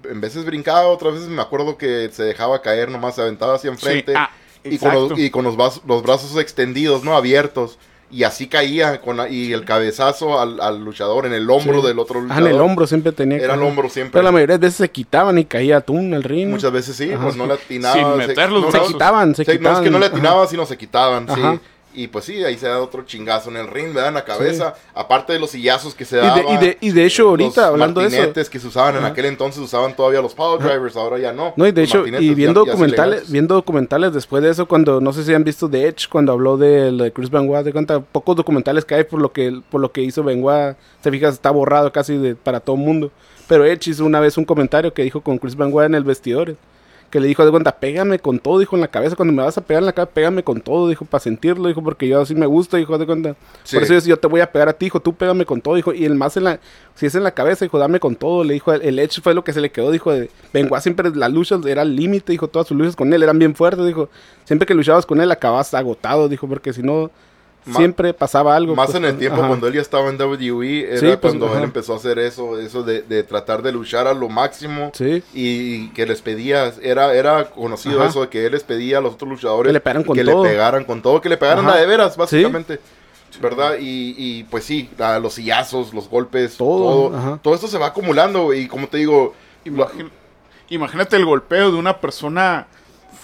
en veces brincaba, otras veces me acuerdo que se dejaba caer, nomás se aventaba hacia enfrente Sí, ah, y con, los, y con los, los brazos extendidos, ¿no? Abiertos. Y así caía con la- y el cabezazo al, al luchador en el hombro Sí. del otro Ah, luchador. en el hombro siempre tenía Era el caer. hombro siempre. Pero la mayoría de veces se quitaban y caía atún al ring. Muchas veces sí, Ajá. pues no le atinaban. Sin se- meter los no, se quitaban, se Sí, no quitaban. es que no le Ajá. atinaban, sino se quitaban, Ajá. sí. Y pues sí, ahí se da otro chingazo en el ring, ¿verdad? En la cabeza. Aparte de los sillazos que se Y de, daban. y, de, y de hecho, los ahorita, hablando de eso... que se usaban en aquel entonces, usaban todavía los power drivers, ahora ya no. No, y de Los hecho, y viendo ya documentales, viendo documentales después de eso, cuando, no sé si han visto de Edge, cuando habló de, de Chris Benoit, de cuenta, pocos documentales que hay por lo que, por lo que hizo Benoit, te fijas, está borrado casi de, para todo el mundo. Pero Edge hizo una vez un comentario que dijo con Chris Benoit en el vestidor, que le dijo de cuenta, pégame con todo, dijo en la cabeza, cuando me vas a pegar en la cabeza, pégame con todo, dijo, para sentirlo, dijo, porque yo así me gusta, dijo, de cuenta. Sí. Por eso yo, yo te voy a pegar a ti, dijo, tú pégame con todo, dijo, y el más en la, si es en la cabeza, dijo, dame con todo, le dijo, el, el Edge fue lo que se le quedó, dijo, de, Benoit siempre, las luchas era el límite, dijo, todas sus luchas con él eran bien fuertes, dijo, siempre que luchabas con él acababas agotado, dijo, porque si no, siempre pasaba algo. Más pues, en el tiempo ajá. cuando él ya estaba en WWE, era Sí, pues, cuando ajá. él empezó a hacer eso, eso de, de tratar de luchar a lo máximo. Sí. Y que les pedía, era, era conocido Ajá. eso de que él les pedía a los otros luchadores Que le pegaran con que todo. le pegaran con todo, que le pegaran Ajá. la de veras, básicamente. ¿Verdad? Y, y, pues sí, los sillazos, los golpes, Todo, todo. esto se va acumulando y como te digo, imagínate el golpeo de una persona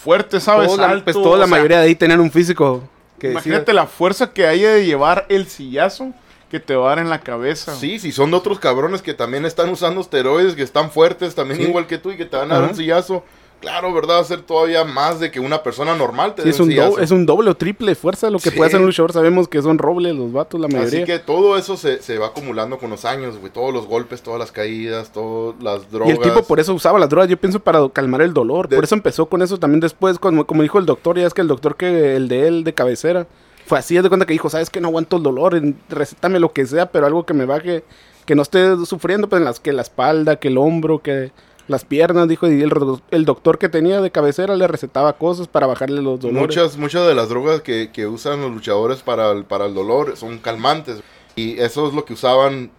fuerte, ¿sabes? Todos la- Alto, pues toda la sea, mayoría de ahí tenían un físico que Imagínate la fuerza que haya de llevar el sillazo que te va a dar en la cabeza. sí, si son de otros cabrones que también están usando esteroides, que están fuertes, también Sí. igual que tú y que te van a dar un sillazo. Claro, ¿verdad? Ser todavía más de que una persona normal te Sí, es un un, do- sillazo. es un doble o triple fuerza lo que Sí. puede hacer un luchador. Sabemos que son robles los vatos, la mayoría. Así que todo eso se, se va acumulando con los años, güey. Todos los golpes, todas las caídas, todas las drogas. Y el tipo por eso usaba las drogas, yo pienso, para calmar el dolor. De- Por eso empezó con eso también después, como, como dijo el doctor, ya es que el doctor que el de él de cabecera, fue así, haz de cuenta que dijo, sabes que no aguanto el dolor, recétame lo que sea, pero algo que me baje, que no esté sufriendo, pues en las, que la espalda, que el hombro, que las piernas, dijo, y el, doctor que tenía de cabecera le recetaba cosas para bajarle los dolores. Muchas, muchas de las drogas que, que usan los luchadores para el, para el dolor son calmantes. Y eso es lo que usaban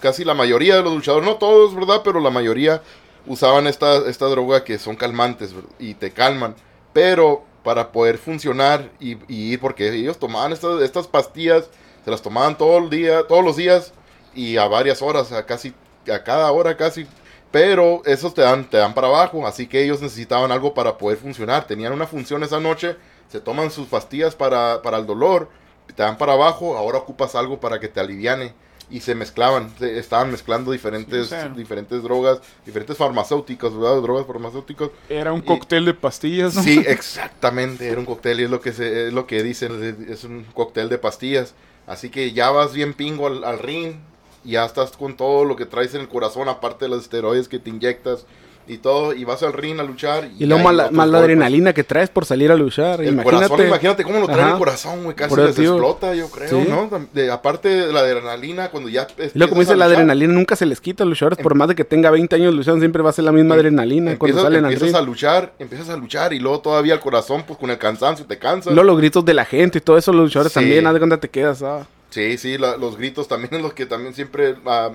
casi la mayoría de los luchadores. No todos, ¿verdad? Pero la mayoría usaban esta, esta droga que son calmantes y te calman. Pero para poder funcionar y, y porque ellos tomaban estas, estas pastillas, se las tomaban todo el día, todos los días y a varias horas, a casi, a cada hora casi. Pero esos te dan, te dan para abajo, así que ellos necesitaban algo para poder funcionar. Tenían una función esa noche, se toman sus pastillas para, para el dolor, te dan para abajo, ahora ocupas algo para que te aliviane. Y se mezclaban, se- estaban mezclando diferentes, Sí, o sea. diferentes drogas, diferentes farmacéuticos, ¿verdad? Drogas farmacéuticas. Era un Y- cóctel de pastillas, ¿no? Sí, exactamente, era un cóctel y es lo que se, es lo que dicen, es un cóctel de pastillas. Así que ya vas bien pingo al, al ring, ya estás con todo lo que traes en el corazón, aparte de los esteroides que te inyectas y todo, y vas al ring a luchar. Y luego hay más la, otros más la golpes. adrenalina que traes por salir a luchar. El imagínate. corazón, imagínate cómo lo trae Ajá. el corazón, güey, casi les tío. explota, yo creo, Sí. ¿no? De- aparte de la adrenalina, cuando ya Y luego, como dice, la luchar, adrenalina nunca se les quita a los luchadores. Por más de que tenga 20 años luchando, siempre va a ser la misma adrenalina cuando empiezas, salen al empiezas ring. a luchar, empiezas a luchar y luego todavía el corazón, pues con el cansancio te cansa. Y luego los gritos de la gente y todo eso, los luchadores Sí. también, haz de cuenta te quedas. ah. Sí, sí, la- los gritos también es los que también siempre ah,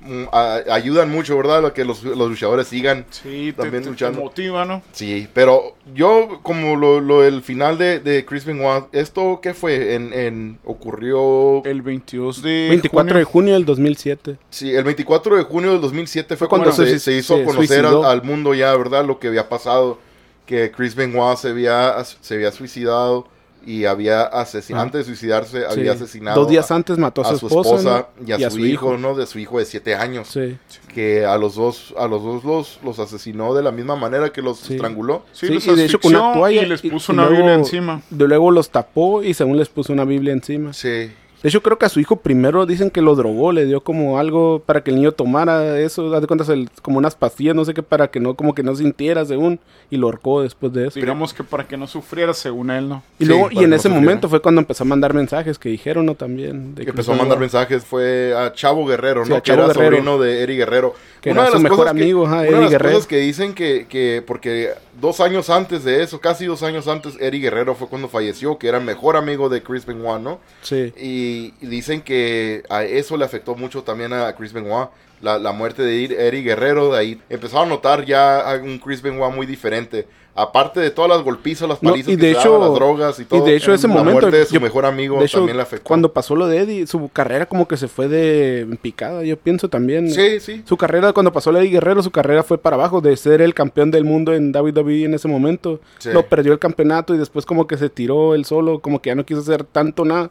mm, ah, ayudan mucho, ¿verdad? A que los, los luchadores sigan. Sí, te, También te- te luchando. motiva, ¿no? Sí, pero yo, como lo, lo el final de, de Chris Benoit, ¿esto qué fue? En, en ocurrió... El 22 de 24 de junio. junio del 2007. Sí, el 24 de junio del 2007 fue Cuando se, se- hizo se conocer al, al mundo ya, ¿verdad? Lo que había pasado, que Chris Benoit se había, se había suicidado y había asesinado, Ah. antes de suicidarse, Sí. había asesinado Dos días a, antes mató a, a su esposa, ¿no? y a, su, hijo, ¿no? De su hijo de 7 años. Sí. Que a los dos, a los dos los, los asesinó de la misma manera que los Sí. estranguló. Sí, Sí, los y de hecho con una toalla y les puso y una luego- Biblia encima. De luego los tapó y según les puso una Biblia encima. Sí. De hecho, creo que a su hijo primero dicen que lo drogó, le dio como algo para que el niño tomara eso, haz de cuentas, el- como unas pastillas, no sé qué, para que no, como que no sintiera según, y lo ahorcó después de eso. Digamos que para que no sufriera, según él, ¿no? Y Sí, luego, y en que no ese sufriera. momento fue cuando empezó a mandar mensajes que dijeron, ¿no? También. De que empezó a mandar mensajes fue a Chavo Guerrero, Sí, ¿no? a que Chavo era Guerrero. sobrino de Eri Guerrero. Que era su mejor cosas amigo, ajá, una Eddie de las Guerrero. cosas que dicen que, que, porque dos años antes de eso, casi dos años antes, Eri Guerrero fue cuando falleció, que era mejor amigo de Chris Benoit, ¿no? Sí. Y, y dicen que a eso le afectó mucho también a Chris Benoit. La, la muerte de Eri Guerrero, de ahí empezaron a notar ya un Chris Benoit muy diferente. Aparte de todas las golpizas, las No, palizas y que de hecho- daban, las drogas y y todo. de hecho ese la momento, muerte de su yo- mejor amigo De hecho, también le afectó. cuando pasó lo de Eddie, su carrera como que se fue de picada, yo pienso también. Sí, sí. Su carrera, cuando pasó lo de Eddie Guerrero, su carrera fue para abajo, de ser el campeón del mundo en WWE en ese momento. Sí. Lo perdió el campeonato y después como que se tiró él solo, como que ya no quiso hacer tanto nada.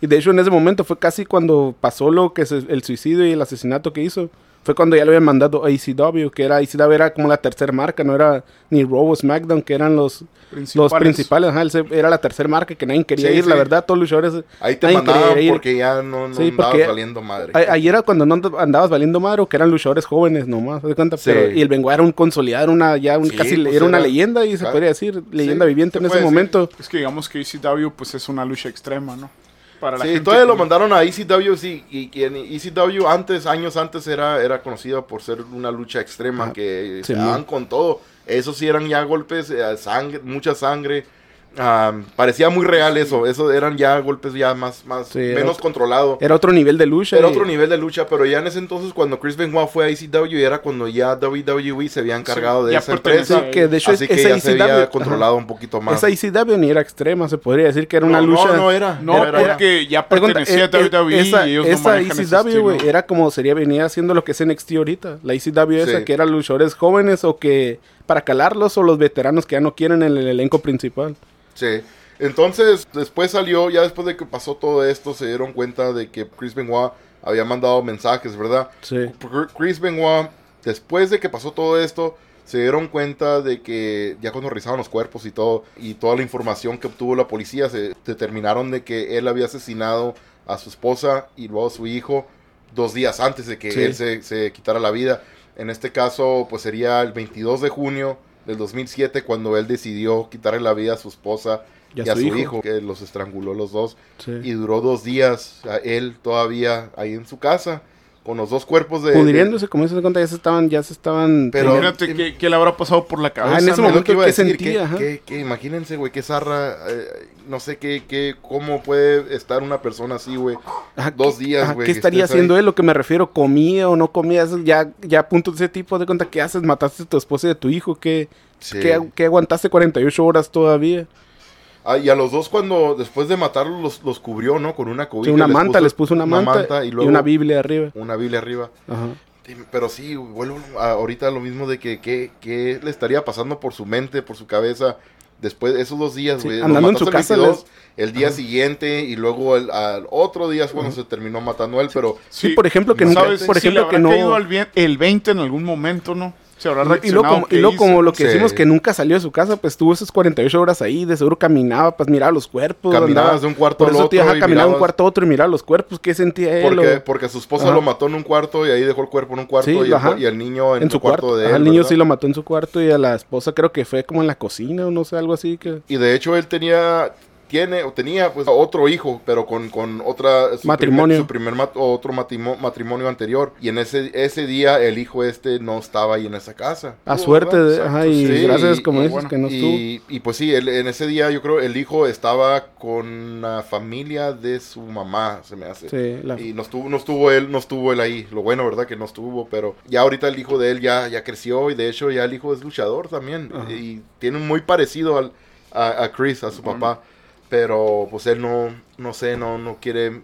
Y de hecho en ese momento fue casi cuando pasó lo que es el suicidio y el asesinato que hizo. fue cuando ya le habían mandado a ECW, que era ECW era como la tercera marca, no era ni Raw o SmackDown, que eran los Principales. los principales, ajá, se- era la tercera marca que nadie quería Sí, ir, la sí. verdad, todos los luchadores Ahí te nadie mandaban quería ir. porque ya no, no Sí, andabas porque- valiendo madre. A- Ahí era cuando no and- andabas valiendo madre o que eran luchadores jóvenes nomás, ¿te cuenta? Sí. Pero, y el Benoit era un consolidado, era una, ya un, Sí, casi pues era una leyenda y se Claro. podría decir, leyenda Sí, viviente se en ese decir. momento. Es que digamos que ECW pues es una lucha extrema, ¿no? Para la Sí, gente todavía que- lo mandaron a ECW, sí, y, y en ECW antes, años antes, era, era conocida por ser una lucha extrema, Ah, que sí, se daban man. con todo. Esos sí eran ya golpes, eh, sangre, mucha sangre. Ah, parecía muy real eso, eso eran ya golpes ya más, más Sí, menos otro- controlado. Era otro nivel de lucha. Era y- otro nivel de lucha, pero ya en ese entonces cuando Chris Benoit fue a ECW era cuando ya WWE se había encargado de esa empresa. que de hecho Así es- que esa ya se ECW había ajá. controlado un poquito más. Esa ECW ni era extrema, se podría decir que era una no, lucha. No, no era. No, era- porque ya pertenecía eh, a eh, WWE esa, y ellos no esa güey, estilo. era como sería venía haciendo lo que es NXT ahorita. La ECW esa Sí. que eran luchadores jóvenes o que para calarlos o los veteranos que ya no quieren en el elenco principal. Sí. Entonces, después salió, ya después de que pasó todo esto, se dieron cuenta de que Chris Benoit había mandado mensajes, ¿verdad? Sí. Chris Benoit, después de que pasó todo esto, se dieron cuenta de que ya cuando revisaron los cuerpos y todo, y toda la información que obtuvo la policía, se determinaron de que él había asesinado a su esposa y luego a su hijo dos días antes de que Sí. él se, se quitara la vida. En este caso, pues sería el 22 de junio del 2007 cuando él decidió quitarle la vida a su esposa y a, su, hijo. que los estranguló los dos. Sí. Y duró dos días a él todavía ahí en su casa con los dos cuerpos de... Pudriéndose, como se da cuenta, ya se estaban, ya se estaban. Pero- Imagínate qué, qué le habrá pasado por la cabeza. Ah, en ese que momento, iba a ¿qué decir, sentía? que- Ajá. que- que imagínense, güey, que zarra, eh, no sé qué, qué, cómo puede estar una persona así, güey. Ajá, dos ¿qué- días, ajá, güey, ¿Qué que estaría haciendo ahí. él? Lo que me refiero, ¿comía o no comía? Ya, ya a punto de ese tipo de cuenta, ¿qué haces? ¿Mataste a tu esposa y a tu hijo? ¿Qué, Sí. qué, qué aguantaste 48 horas todavía? Ah, y a los dos cuando, después de matarlos, los, los cubrió, ¿no? Con una Sí, cobija. una manta, les puso una, manta, y, y, luego una Biblia arriba. una Biblia arriba. Ajá. Sí, Pero sí, vuelvo a- ahorita a lo mismo de que, que, que le estaría pasando por su mente, por su cabeza, después de esos dos días, Sí, güey. andando Lo en su casa, el 22, les- el día Ajá. siguiente y luego el, al otro día es cuando se terminó matando a él, pero Sí, por ejemplo, que no sabes por si le ejemplo, que habrá no... caído al bien- el 20 en algún momento, ¿no? Se habrá Y luego, reaccionado. como, y ¿qué luego como lo que Sí. decimos que nunca salió de su casa, pues tuvo esas 48 horas ahí, de seguro caminaba, pues miraba los cuerpos. Caminabas andaba- de un cuarto Por al eso otro te deja y caminar de un cuarto a otro y mirar los cuerpos, ¿qué sentía él? porque, o- porque su esposa Ajá. lo mató en un cuarto y ahí dejó el cuerpo en un cuarto Sí, y, el, ajá. cu- y el niño en, en su cuarto, de él. Ajá, el niño ¿verdad? sí lo mató en su cuarto y a la esposa creo que fue como en la cocina o no sé, algo así que... Y de hecho él tenía, tiene, o tenía pues otro hijo, pero con, con otra... su Matrimonio. Primer, su primer mat- otro matimo- matrimonio anterior. Y en ese, ese día el hijo este no estaba ahí en esa casa. A suerte, de- ajá, y sí, gracias, como y dices, bueno, que no estuvo. Y, y pues sí, él- en ese día yo creo el hijo estaba con la familia de su mamá, se me hace. Sí, la- Y no estuvo, no estuvo él, no estuvo él ahí. Lo bueno, ¿verdad? Que no estuvo, pero ya ahorita el hijo de él ya, ya creció y de hecho ya el hijo es luchador también. Y tiene un muy parecido al, a, a Chris, a su papá. Pero pues él no, no sé, no, no quiere,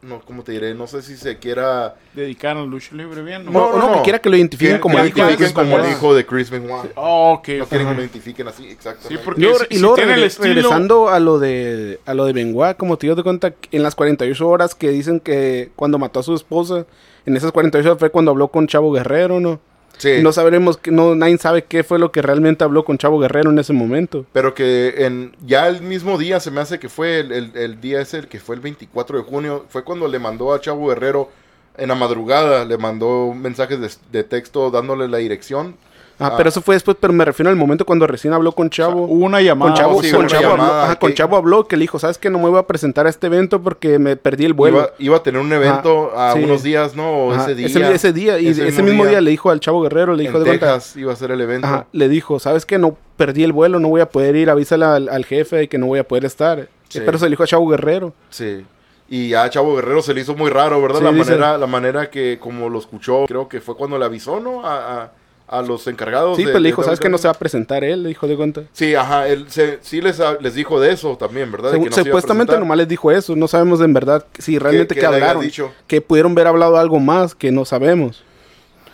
no, ¿cómo te diré? No sé si se quiera... Dedicar a la lucha libre bien, ¿no? No, no, no, no. que quiera que lo identifiquen que- como el hijo de Chris como el Benoit. hijo de Chris Benoit. Oh, ok, No quieren que lo identifiquen así, exactamente. Sí, porque Y luego, si- y si luego tiene el regre- estilo- regresando a lo de a lo de Benoit, como te de cuenta, en las 48 horas que dicen que cuando mató a su esposa, en esas 48 horas fue cuando habló con Chavo Guerrero, ¿no? Sí, no sabremos, que no, nadie sabe qué fue lo que realmente habló con Chavo Guerrero en ese momento. pero que en ya el mismo día se me hace que fue el, el- el día ese, el que fue el 24 de junio, fue cuando le mandó a Chavo Guerrero en la madrugada, le mandó mensajes de, de texto dándole la dirección. Ah, Ah. pero eso fue después, pero me refiero al momento cuando recién habló con Chavo. Hubo una llamada. con Chavo, sí, con una Chavo habló, llamada ajá, con que- Chavo habló que le dijo, ¿sabes qué? No me voy a presentar a este evento porque me perdí el vuelo. Iba, iba a tener un evento a sí. unos días, ¿no? O ese día. Ese, ese día, y ese, mismo día. le dijo al Chavo Guerrero, le dijo en de cuenta, Texas iba a ser el evento. Ajá, le dijo, ¿sabes qué? No perdí el vuelo, no voy a poder ir, avísale al, al jefe de que no voy a poder estar. Sí. Pero se le dijo a Chavo Guerrero. Sí. Y ya a Chavo Guerrero se le hizo muy raro, ¿verdad? La, manera, la manera que como lo escuchó, creo que fue cuando le avisó, ¿no? A, a- a los encargados. Sí, de- pues le dijo, ¿sabes qué? WWE. No se va a presentar él, le dijo de cuenta. Sí, ajá, él se- sí les, les dijo de eso también, ¿verdad? De que no supuestamente nomás les dijo eso, no sabemos en verdad si realmente que haya hablaron. dicho. Que pudieron ver hablado algo más que no sabemos.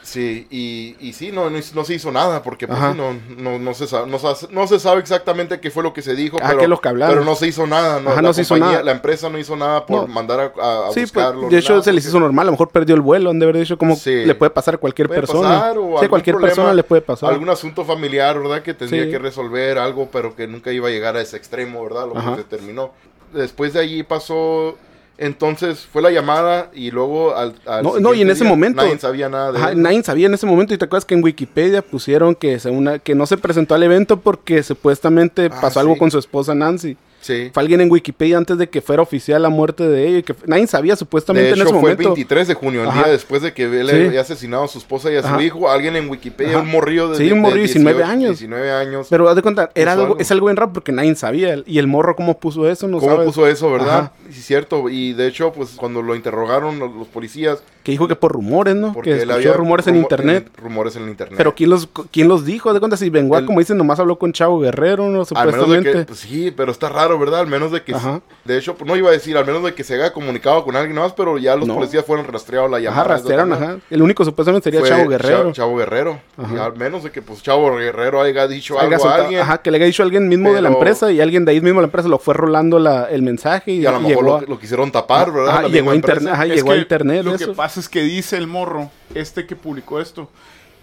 Sí, y, y sí, no, no, no se hizo nada, porque pues, Ajá. no, no, no, se sabe, no, no se sabe exactamente qué fue lo que se dijo, Ah, pero, qué es lo que pero no se hizo nada, no, Ajá, la no se hizo compañía- nada. La empresa no hizo nada por mandar a, a- Sí, pues, buscarlo. de hecho nada, se les hizo normal, a lo mejor perdió el vuelo, han de haber dicho como Sí. le puede pasar a cualquier puede persona. pasar, o sí, a algún cualquier problema, persona le puede pasar. Algún asunto familiar, ¿verdad? Que tendría que resolver algo, pero que nunca iba a llegar a ese extremo, ¿verdad? Lo Ajá. que se terminó. Después de allí pasó, entonces fue la llamada y luego al, al No, no, y en ese día momento- Nadie sabía nada de Ajá, él. nadie sabía en ese momento y te acuerdas que en Wikipedia pusieron que, según una- que no se presentó al evento porque supuestamente Ah, pasó algo con su esposa Nancy. Sí. Fue alguien en Wikipedia antes de que fuera oficial la muerte de ella y que nadie sabía supuestamente De en hecho, ese fue el momento. 23 de junio, el Ajá. día después de que él Sí. había asesinado a su esposa y a su Ajá. hijo. Alguien en Wikipedia, Ajá. un morrillo de, Sí, un morrillo de 19 años. 19 años. Pero haz de cuenta, era algo, algo. es algo bien raro porque nadie sabía. Y el morro cómo puso eso, no ¿Cómo sabes. puso eso, verdad? Sí, cierto. Y de hecho, pues cuando lo interrogaron los, los policías, Que dijo que por rumores, ¿no? porque que él había rumores en rumo- internet. rumores en el internet. Pero ¿quién los, quién los dijo? Haz de cuenta, si Bengoa, El- como dicen, nomás habló con Chavo Guerrero, ¿no? Al menos de Supuestamente. que, pues sí, pero está raro, ¿verdad? Al menos de que, Ajá. de hecho, no iba a decir, al menos de que se haya comunicado con alguien más, pero ya los No. policías fueron rastreados la llamada. ajá, rastrearon, ajá. El único supuestamente sería Fue Chavo Guerrero. Chavo, Chavo Guerrero. Ajá. Y al menos de que, pues, Chavo Guerrero haya dicho Haya algo a alguien. Ajá, que le haya dicho alguien mismo de la empresa y alguien de ahí mismo de la empresa lo fue rolando la, el mensaje y, Y a lo mejor llegó, lo, a- lo quisieron tapar, ¿verdad? Ajá, llegó a internet, ajá, llegó a Lo eso. que pasa es que dice el morro, este que publicó esto,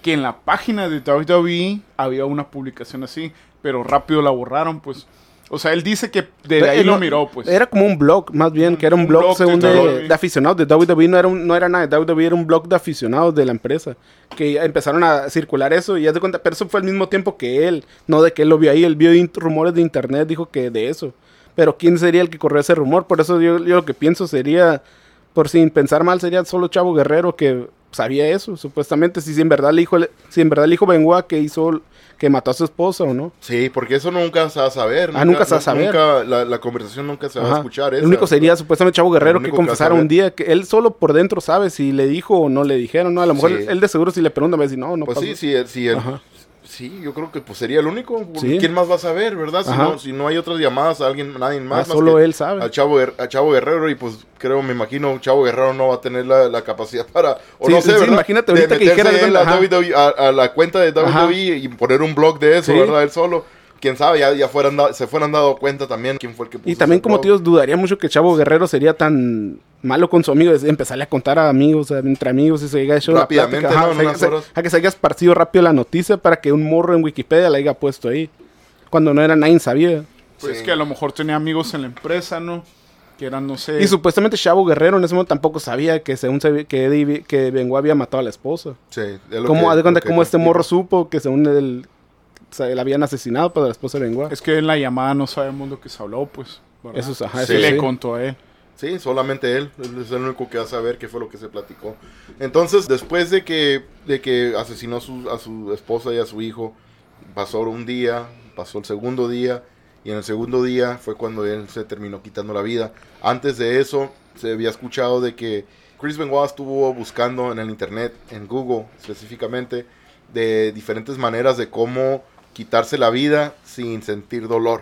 que en la página de WWE había una publicación así, pero rápido la borraron, pues. O sea, él dice que desde ahí lo no, miró, pues. Era como un blog, más bien, que era un, Un blog, blog según de de, de aficionados de WWE. No era, un- no era nada de WWE, era un blog de aficionados de la empresa. Que empezaron a circular eso y ya de cuenta, pero eso fue al mismo tiempo que él. No de que él lo vio ahí, él vio rumores de internet, dijo que de eso. Pero ¿quién sería el que corrió ese rumor? Por eso yo, yo lo que pienso sería, por sin pensar mal, sería solo Chavo Guerrero que sabía eso, supuestamente. Si, si en verdad le dijo, si en verdad le dijo Bengoa que hizo, que mató a su esposa o no. Sí, porque eso nunca se va a saber. Ah, nunca se va a saber. nunca- la, la conversación nunca se va a escuchar. El esa, único sería supuestamente Chavo Guerrero El que confesara un día que él solo por dentro sabe si le dijo o no le dijeron, ¿no? A lo mejor Sí. él de seguro si le pregunta va a decir, no, no Pues sí, sí, el- sí, el- Ajá. Sí, yo creo que pues sería el único. Sí. ¿Quién más va a saber, verdad? Si Ajá. no, si no hay otras llamadas a alguien, nadie más. Ah, más solo él sabe. A Chavo, a Chavo Guerrero y pues creo, me imagino, Chavo Guerrero no va a tener la, la capacidad para, o Sí, no sé, sí, ¿verdad? imagínate De ahorita que dijera, a, ajá. A, la cuenta de Ajá. WWE y poner un blog de eso. ¿verdad? Él solo. Quién sabe, ya, ya fueran se fueran dado cuenta también quién fue el que puso Y también como tíos dudaría mucho que Chavo Guerrero sería tan malo con su amigo de empezarle a contar a amigos, a- entre amigos y se hecho la Rápidamente, a que se haya esparcido rápido la noticia para que un morro en Wikipedia la haya puesto ahí. Cuando no era nadie sabía. Pues Sí. que a lo mejor tenía amigos en la empresa, ¿no? Que eran, no sé. Y supuestamente Chavo Guerrero en ese momento tampoco sabía que según se, que, Eddie- que había matado a la esposa. Sí, es lo ¿Cómo, que- de cuenta lo que cómo este morro supo que según él, o sea, la habían asesinado para la esposa de Bengoa? Es que en la llamada no sabemos lo que se habló, pues. ¿verdad? Eso es, ajá, Sí, eso le contó a él. Sí, solamente él. Él es el único que va a saber qué fue lo que se platicó. Entonces, después de que, de que asesinó a su, a su esposa y a su hijo, pasó un día, pasó el segundo día, y en el segundo día fue cuando él se terminó quitando la vida. Antes de eso, se había escuchado de que Chris Benoit estuvo buscando en el internet, en Google específicamente, de diferentes maneras de cómo quitarse la vida sin sentir dolor.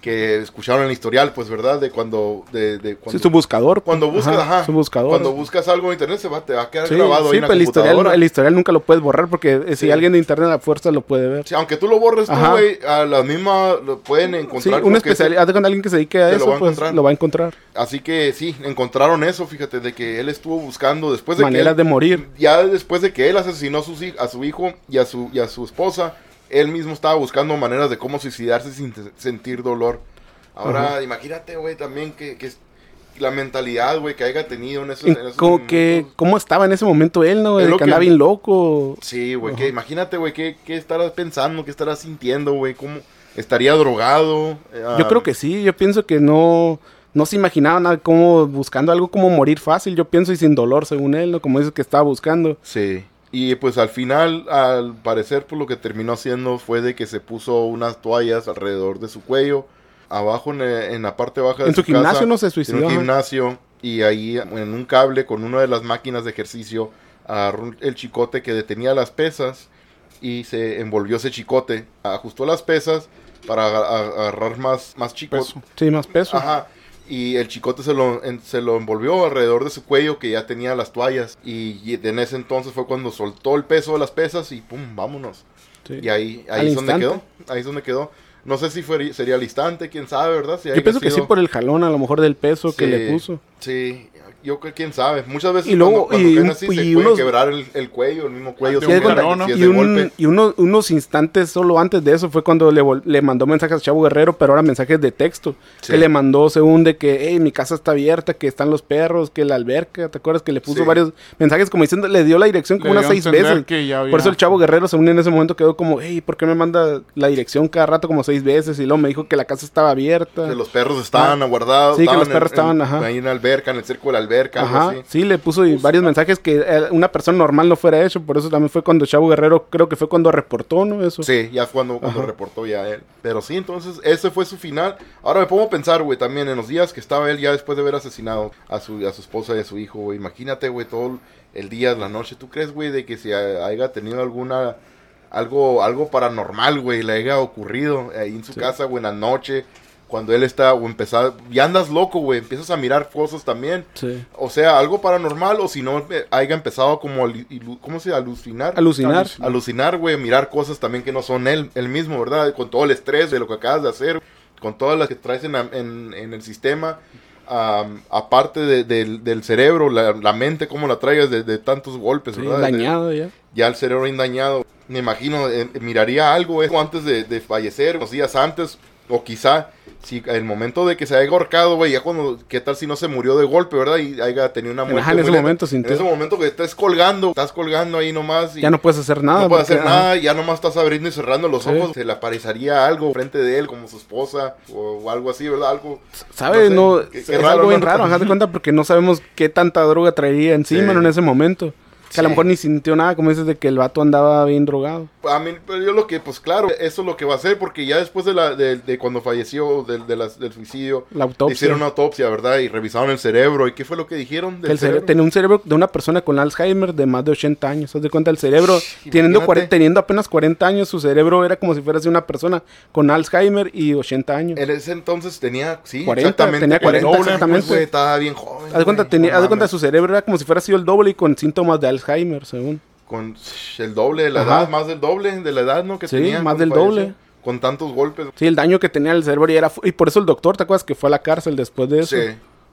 Que escucharon el historial, pues, ¿verdad? De cuando... De, de cuando Sí, su buscador. cuando buscas, ajá, Su buscador. cuando buscas algo en internet se va, te va a quedar Sí, grabado sí, ahí en la pero el historial, el historial nunca lo puedes borrar porque eh, si Sí. alguien de internet a fuerza lo puede ver. Sí, aunque tú lo borres tú, Ajá. güey, a la misma lo pueden Sí, encontrar. un lo que especialista, cuenta, alguien que se dedique a lo eso, pues lo va a encontrar. Así que sí, encontraron eso, fíjate, de que él estuvo buscando después de Maneras que de morir. ya después de que él asesinó a, hij- a su hijo y a su, y a su esposa, él mismo estaba buscando maneras de cómo suicidarse sin sentir dolor. Ahora, imagínate, güey, también que, que la mentalidad, güey, que haya tenido en esos, En- esos como que. ¿Cómo estaba en ese momento él, no? Lo que que- andaba bien loco. Sí, güey, que imagínate, güey, ¿qué, qué estarás pensando, qué estarás sintiendo, güey, cómo estaría drogado. Ah, Yo creo que sí, yo pienso que no, no se imaginaba nada como buscando algo como morir fácil, yo pienso, y sin dolor, según él, ¿no? Como dice que estaba buscando. Sí. Y pues al final, al parecer, pues lo que terminó haciendo fue de que se puso unas toallas alrededor de su cuello, abajo en, eh, en la parte baja de En su gimnasio no se En suicidó. un ajá. gimnasio, y ahí en un cable con una de las máquinas de ejercicio, agarró el chicote que detenía las pesas y se envolvió ese chicote, ajustó las pesas para agarrar más, más chicos. Peso. Sí, más peso. Ajá. Y el chicote se lo, en- se lo envolvió alrededor de su cuello que ya tenía las toallas y, y en ese entonces fue cuando soltó el peso de las pesas y pum, vámonos. Sí. Y ahí, ahí es donde instante. quedó, ahí es donde quedó. No sé si fue, sería al instante, quién sabe, ¿verdad? Si Yo pienso que sí por el jalón, a lo mejor del peso que le puso. Sí, yo creo quién sabe. Muchas veces Y luego- cuando, cuando y así y se puede unos- quebrar el, el cuello, el mismo cuello. de si un ¿no? Y, un- golpe. y uno- unos instantes solo antes de eso fue cuando le, le mandó mensajes a Chavo Guerrero, pero ahora mensajes de texto. Sí. Que le mandó según de que, hey, mi casa está abierta, que están los perros, que la alberca. ¿Te acuerdas que le puso Sí. varios mensajes como diciendo, le dio la dirección como Le unas seis veces? que ya había- Por eso el Chavo Guerrero, según en ese momento, quedó como, hey, ¿por qué me manda la dirección cada rato como seis veces? Y luego me dijo que la casa estaba abierta. Que los perros estaban aguardados. Sí, que los en- perros en- estaban, ajá. Ahí en la alberca, en el cerco de la alberca, Ajá, así. sí, le puso varios mensajes que eh, una persona normal no fuera hecho, por eso también fue cuando Chavo Guerrero, creo que fue cuando reportó, ¿no? Eso. Sí, ya fue cuando, reportó ya él. Pero sí, entonces ese fue su final. Ahora me pongo a pensar, güey, también en los días que estaba él ya después de haber asesinado a su, a su esposa y a su hijo, güey. Imagínate, güey, todo el día, la noche. ¿Tú crees, güey, de que si ha- haya tenido alguna... Algo, algo paranormal, güey, le haya ocurrido ahí en su Sí. casa, güey, en la noche, cuando él está, o empezar, ya andas loco, güey, empiezas a mirar cosas también, Sí. o sea, algo paranormal, o si no, eh, haya empezado como, ¿cómo se dice? Alucinar. Alucinar. alucinar, güey, mirar cosas también que no son él, él mismo, ¿verdad? Con todo el estrés de lo que acabas de hacer, con todas las que traes en, en- en el sistema, am, aparte de- del, del cerebro, la, la mente, cómo la traigas de, de tantos golpes, Sí, ¿verdad? dañado ya. Ya el cerebro dañado. Me imagino, eh, miraría algo eso antes de fallecer, unos días antes, o quizá, si el momento de que se haya ahorcado, güey, ya cuando, ¿qué tal si no se murió de golpe, verdad? Y haya tenido una muerte. Ajá, en ese momento En sintió. ese momento que estés colgando, estás colgando ahí nomás. Y Ya no puedes hacer nada. no puede hacer ajá. nada, ya nomás estás abriendo y cerrando los Sí. ojos. Se le aparecería algo frente de él, como su esposa, o, o algo así, ¿verdad? Algo. ¿Sabes? No No, sé, qué- es raro, algo bien raro, haz de cuenta, porque no sabemos qué tanta droga traería encima en ese momento. Que a lo mejor ni sintió nada, como dices, de que el vato andaba bien drogado. A mí, pero yo lo que, pues claro, eso es lo que va a hacer, porque ya después de, la, de, de cuando falleció del, de del suicidio, La le autopsia. hicieron una autopsia, ¿verdad? Y revisaron el cerebro. ¿Y qué fue lo que dijeron? Del el cere- cerebro? tenía un cerebro de una persona con Alzheimer de más de 80 años. Haz de cuenta, el cerebro, teniendo, teniendo apenas 40 años, su cerebro era como si fuera una persona con Alzheimer y 80 años. En ese entonces tenía, sí, 40, exactamente. tenía 40 pues, exactamente. güey, estaba bien joven. Haz de cuenta, tenía, no haz de cuenta, su cerebro era como si fuera sido el doble y con síntomas de Alzheimer, según. Con el doble de la Ajá. edad, más del doble de la edad, ¿no? Que Sí, tenía más del falleció, doble. Con tantos golpes. Sí, el daño que tenía el cerebro y era... Y por eso el doctor, ¿te acuerdas que fue a la cárcel después de eso? Sí.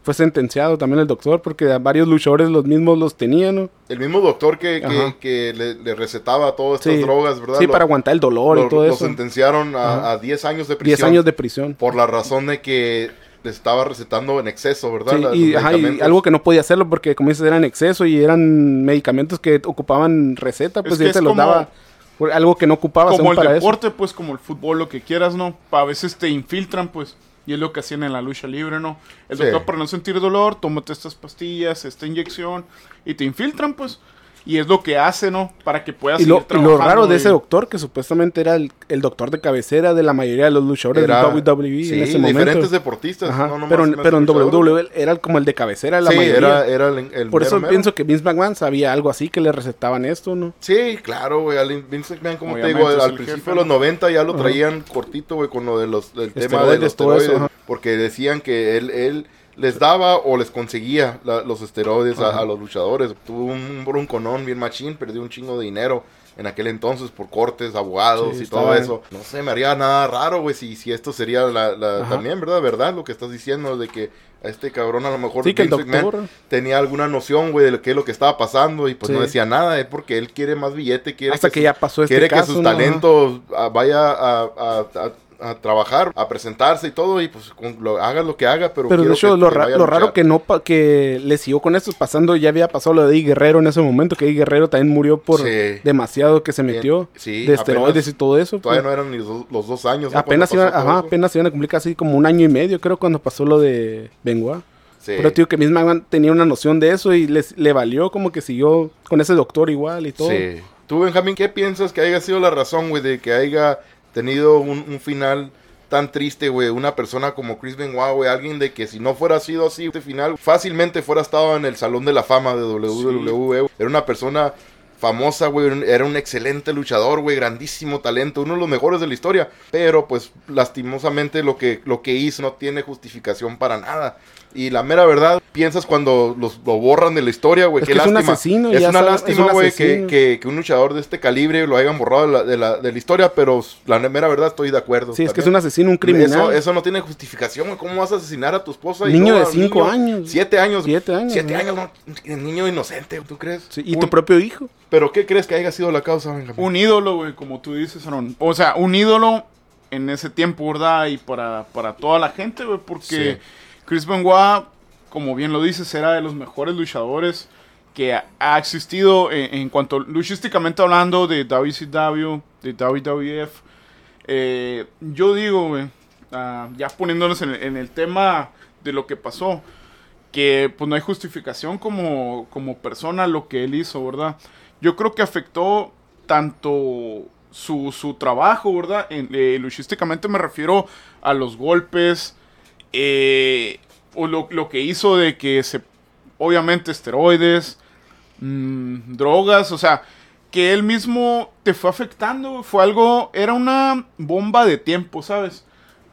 Fue sentenciado también el doctor porque a varios luchadores los mismos los tenían, ¿no? El mismo doctor que, que, le, le recetaba todas estas Sí. drogas, ¿verdad? Sí, Lo- para aguantar el dolor lo, y todo lo eso. sentenciaron a, a 10 años de prisión. 10 años de prisión. Por la razón de que le estaba recetando en exceso, ¿verdad? Sí, y, ajá, algo que no podía hacerlo porque, como dices, eran exceso y eran medicamentos que ocupaban receta, pues que y él es se los daba por algo que no ocupaba como el para deporte, pues como el fútbol, lo que quieras, ¿no? A veces te infiltran, pues. Y es lo que hacían en la lucha libre, ¿no? El Sí. doctor para no sentir dolor, tómate estas pastillas, esta inyección, y te infiltran, pues. Y es lo que hace, ¿no? Para que puedas eso. Y lo, seguir y lo trabajando raro de y- ese doctor, que supuestamente era el, el doctor de cabecera de la mayoría de los luchadores Era- de WWE sí, en ese diferentes momento. deportistas. Ajá, no nomás pero, me pero en hace luchador. WWE era como el de cabecera de la Sí, mayoría. era, era el, el Por mero eso mero. pienso que Vince McMahon sabía algo así que le recetaban esto, ¿no? Sí, claro, güey. Vince McMahon, como te digo, al principio jefe, de los ¿no? 90 ya lo Ajá. traían cortito, güey, con lo de los, del tema de los todo eso, porque decían que él, él les daba o les conseguía la- los esteroides a, los luchadores. Tuvo un bronconón bien machín, perdió un chingo de dinero en aquel entonces por cortes, abogados Sí, y todo eso. No sé, me haría nada raro, güey, si, si esto sería la, la- también, ¿verdad? ¿Verdad? Lo que estás diciendo de que a este cabrón a lo mejor Sí, que el Vince McMahon doctor... tenía alguna noción, güey, de lo que es lo que estaba pasando y pues Sí. no decía nada, es porque él quiere más billete, quiere Hasta que, su- ya pasó este quiere caso, que sus talentos ah, vaya a, a- a- a trabajar, a presentarse y todo y pues con- lo, haga lo que haga, pero Pero de hecho, que- lo, que ra- lo raro que no pa- que le siguió con esto pasando, ya había pasado lo de Guerrero en ese momento, que Guerrero también murió por Sí. demasiado que se metió sí, de esteroides y todo eso. Todavía pues. no eran ni los, los dos años. ¿no? apenas, iban, ajá, apenas iban a cumplir casi como un año y medio, creo, cuando pasó lo de Benoit. Sí. Pero tío, que McMahon tenía una noción de eso y les, le valió como que siguió con ese doctor igual y todo. Sí. Tú, Benjamín, ¿qué piensas que haya sido la razón, güey, de que haya tenido un, un final tan triste, güey? Una persona como Chris Benoit, güey, alguien de que si no fuera sido así, este final fácilmente fuera estado en el Salón de la Fama de WWE. Era una persona famosa, güey. Era un excelente luchador, güey. Grandísimo talento. Uno de los mejores de la historia. Pero, pues, lastimosamente lo que, lo que hizo no tiene justificación para nada. Y la mera verdad, piensas cuando los, lo borran de la historia, güey. Es qué que es un lástima. asesino, Es ya una sabe- lástima, güey, que, que, que un luchador de este calibre lo hayan borrado de la, de la, de la historia. Pero la mera verdad, estoy de acuerdo. Sí, es que es un asesino, un criminal. Eso, eso no tiene justificación, güey. ¿Cómo vas a asesinar a tu esposa? y Niño de a un cinco niño? años. Siete años. Siete años, Siete ¿no? años, no. Un niño inocente, ¿tú crees? Sí, y Un- tu propio hijo. ¿Pero qué crees que haya sido la causa, Benjamín? Un ídolo, güey, como tú dices, Aaron. O sea, un ídolo en ese tiempo, ¿verdad? Y para, para toda la gente, güey, porque Sí. Chris Benoit, como bien lo dices, era de los mejores luchadores que ha, existido en, en cuanto luchísticamente hablando de WCW, de WWF. Eh, yo digo, ah, ya poniéndonos en, en el tema de lo que pasó, que pues no hay justificación como, como persona lo que él hizo, ¿verdad? Yo creo que afectó tanto su, su trabajo, ¿verdad? En, eh, luchísticamente me refiero a los golpes, eh, o lo, lo que hizo de que se, obviamente esteroides, mm, drogas, o sea, que él mismo te fue afectando, fue algo, era una bomba de tiempo, ¿sabes?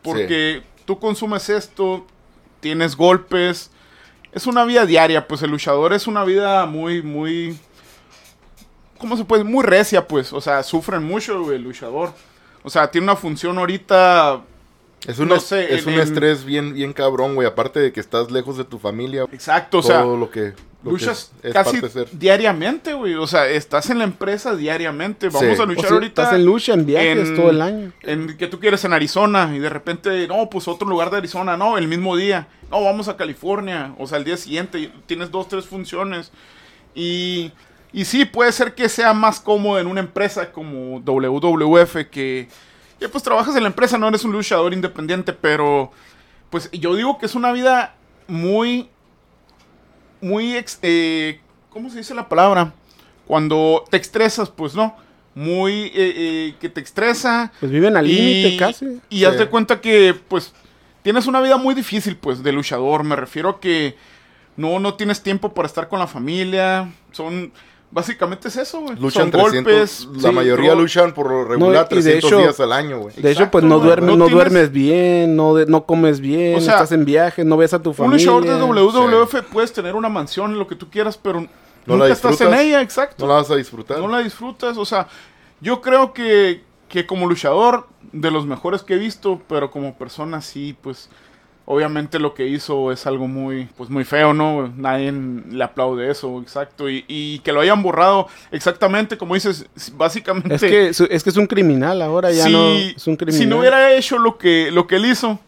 Porque tú consumes esto, tienes golpes, es una vida diaria, pues el luchador es una vida muy, muy, ¿cómo se puede? Muy recia, pues, o sea, sufren mucho güey, el luchador. O sea, tiene una función ahorita, Es un, no sé, es en- un en- estrés bien, bien cabrón, güey. Aparte de que estás lejos de tu familia. exacto, o sea, todo lo que, lo que luchas es, es casi parte de ser. diariamente, güey. O sea, estás en la empresa diariamente. Vamos Sí. a O luchar sea, ahorita. Estás en lucha, en viajes en- todo el año. En que tú quieres en Arizona y de repente, no, pues otro lugar de Arizona, no, el mismo día. No, vamos a California. O sea, el día siguiente y tienes dos, tres funciones. Y, y sí, puede ser que sea más cómodo en una empresa como WWF que, que pues trabajas en la empresa, no eres un luchador independiente, pero pues yo digo que es una vida muy, muy, ex- eh, ¿cómo se dice la palabra? Cuando te estresas, pues no. Muy, eh, eh, que te estresa. Pues viven al límite Y- casi. Y Sí. de cuenta que, pues, tienes una vida muy difícil, pues, de luchador. Me refiero a que no, no tienes tiempo para estar con la familia. Son, básicamente es eso, güey. Luchan Son 300. golpes. la sí, mayoría luchan por lo regular de 300 hecho- días al año, güey. De hecho, pues no, duermes, No no, tienes- duermes bien, no, de- no comes bien, O sea, estás en viaje, no ves a tu Un familia. luchador de WWF puedes tener una mansión, lo que tú quieras, pero No nunca la estás en ella, exacto. No la vas a disfrutar. no la disfrutas. O sea, yo creo que, que como luchador, de los mejores que he visto, pero como persona sí, pues obviamente lo que hizo es algo muy, pues muy feo, ¿no? Nadie le aplaude eso, exacto. Y, y que lo hayan borrado exactamente, como dices, básicamente... Es que, es que es un criminal ahora, ya si, no es un criminal. si no hubiera hecho lo que, lo que él hizo,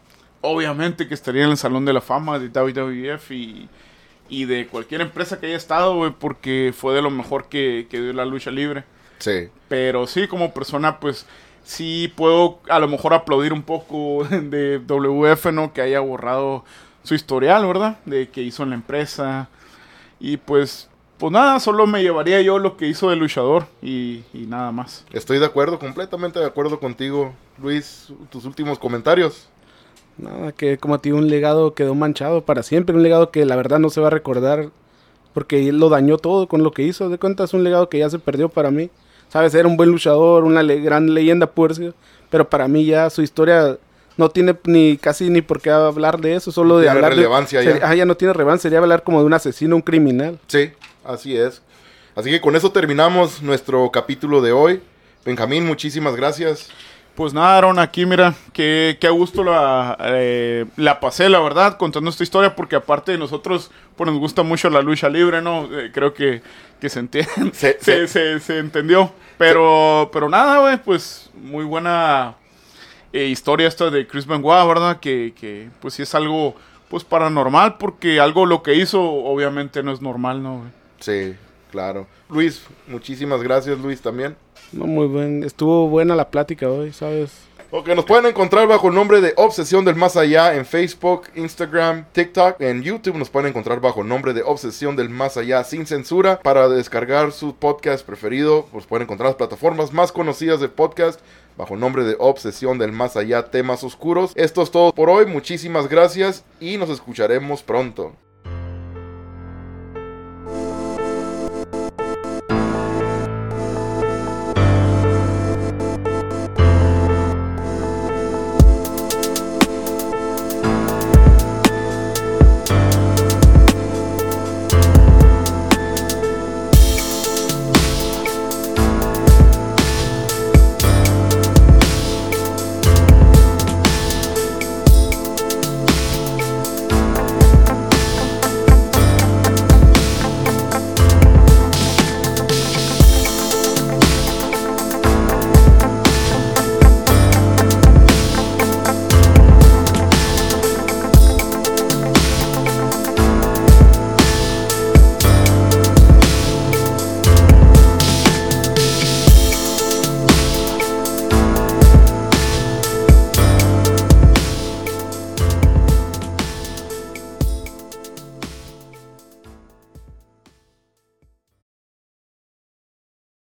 obviamente que estaría en el Salón de la Fama de WWF y, y de cualquier empresa que haya estado, güey, porque fue de lo mejor que, que dio la lucha libre. Sí. Pero sí, como persona, pues sí puedo a lo mejor aplaudir un poco de WF, ¿no? Que haya borrado su historial, ¿verdad? De que hizo en la empresa. Y pues, pues nada, solo me llevaría yo lo que hizo de luchador y, y nada más. Estoy de acuerdo, completamente de acuerdo contigo, Luis. Tus últimos comentarios. Nada, que como a ti un legado quedó manchado para siempre, un legado que la verdad no se va a recordar porque él lo dañó todo con lo que hizo. De cuenta es un legado que ya se perdió para mí. Sabes, era un buen luchador, una le- gran leyenda pero para mí ya su historia no tiene ni casi ni por qué hablar de eso, solo de Tiene hablar relevancia de ya. sería- ah, ya no tiene relevancia, sería hablar como de un asesino, un criminal. Sí, así es. Así que con eso terminamos nuestro capítulo de hoy. Benjamín, muchísimas gracias. Pues nada, Aaron, aquí mira, que, que a gusto la, eh, la pasé, la verdad, contando esta historia, porque aparte de nosotros, pues nos gusta mucho la lucha libre, ¿no? Eh, creo que, que se, entiende, Se- se, se, se entendió. Pero, pero nada, güey, pues muy buena eh, historia esta de Chris Benoit, ¿verdad? Que, que pues sí es algo, pues paranormal, porque algo lo que hizo, obviamente no es normal, ¿no? Sí, claro. Luis, muchísimas gracias, Luis, también. No, muy buen, estuvo buena la plática hoy, ¿sabes? Ok, nos pueden encontrar bajo el nombre de Obsesión del Más Allá en Facebook, Instagram, TikTok. En YouTube nos pueden encontrar bajo el nombre de Obsesión del Más Allá sin censura. Para descargar su podcast preferido, pues pueden encontrar las plataformas más conocidas de podcast bajo el nombre de Obsesión del Más Allá Temas Oscuros. Esto es todo por hoy. Muchísimas gracias y nos escucharemos pronto.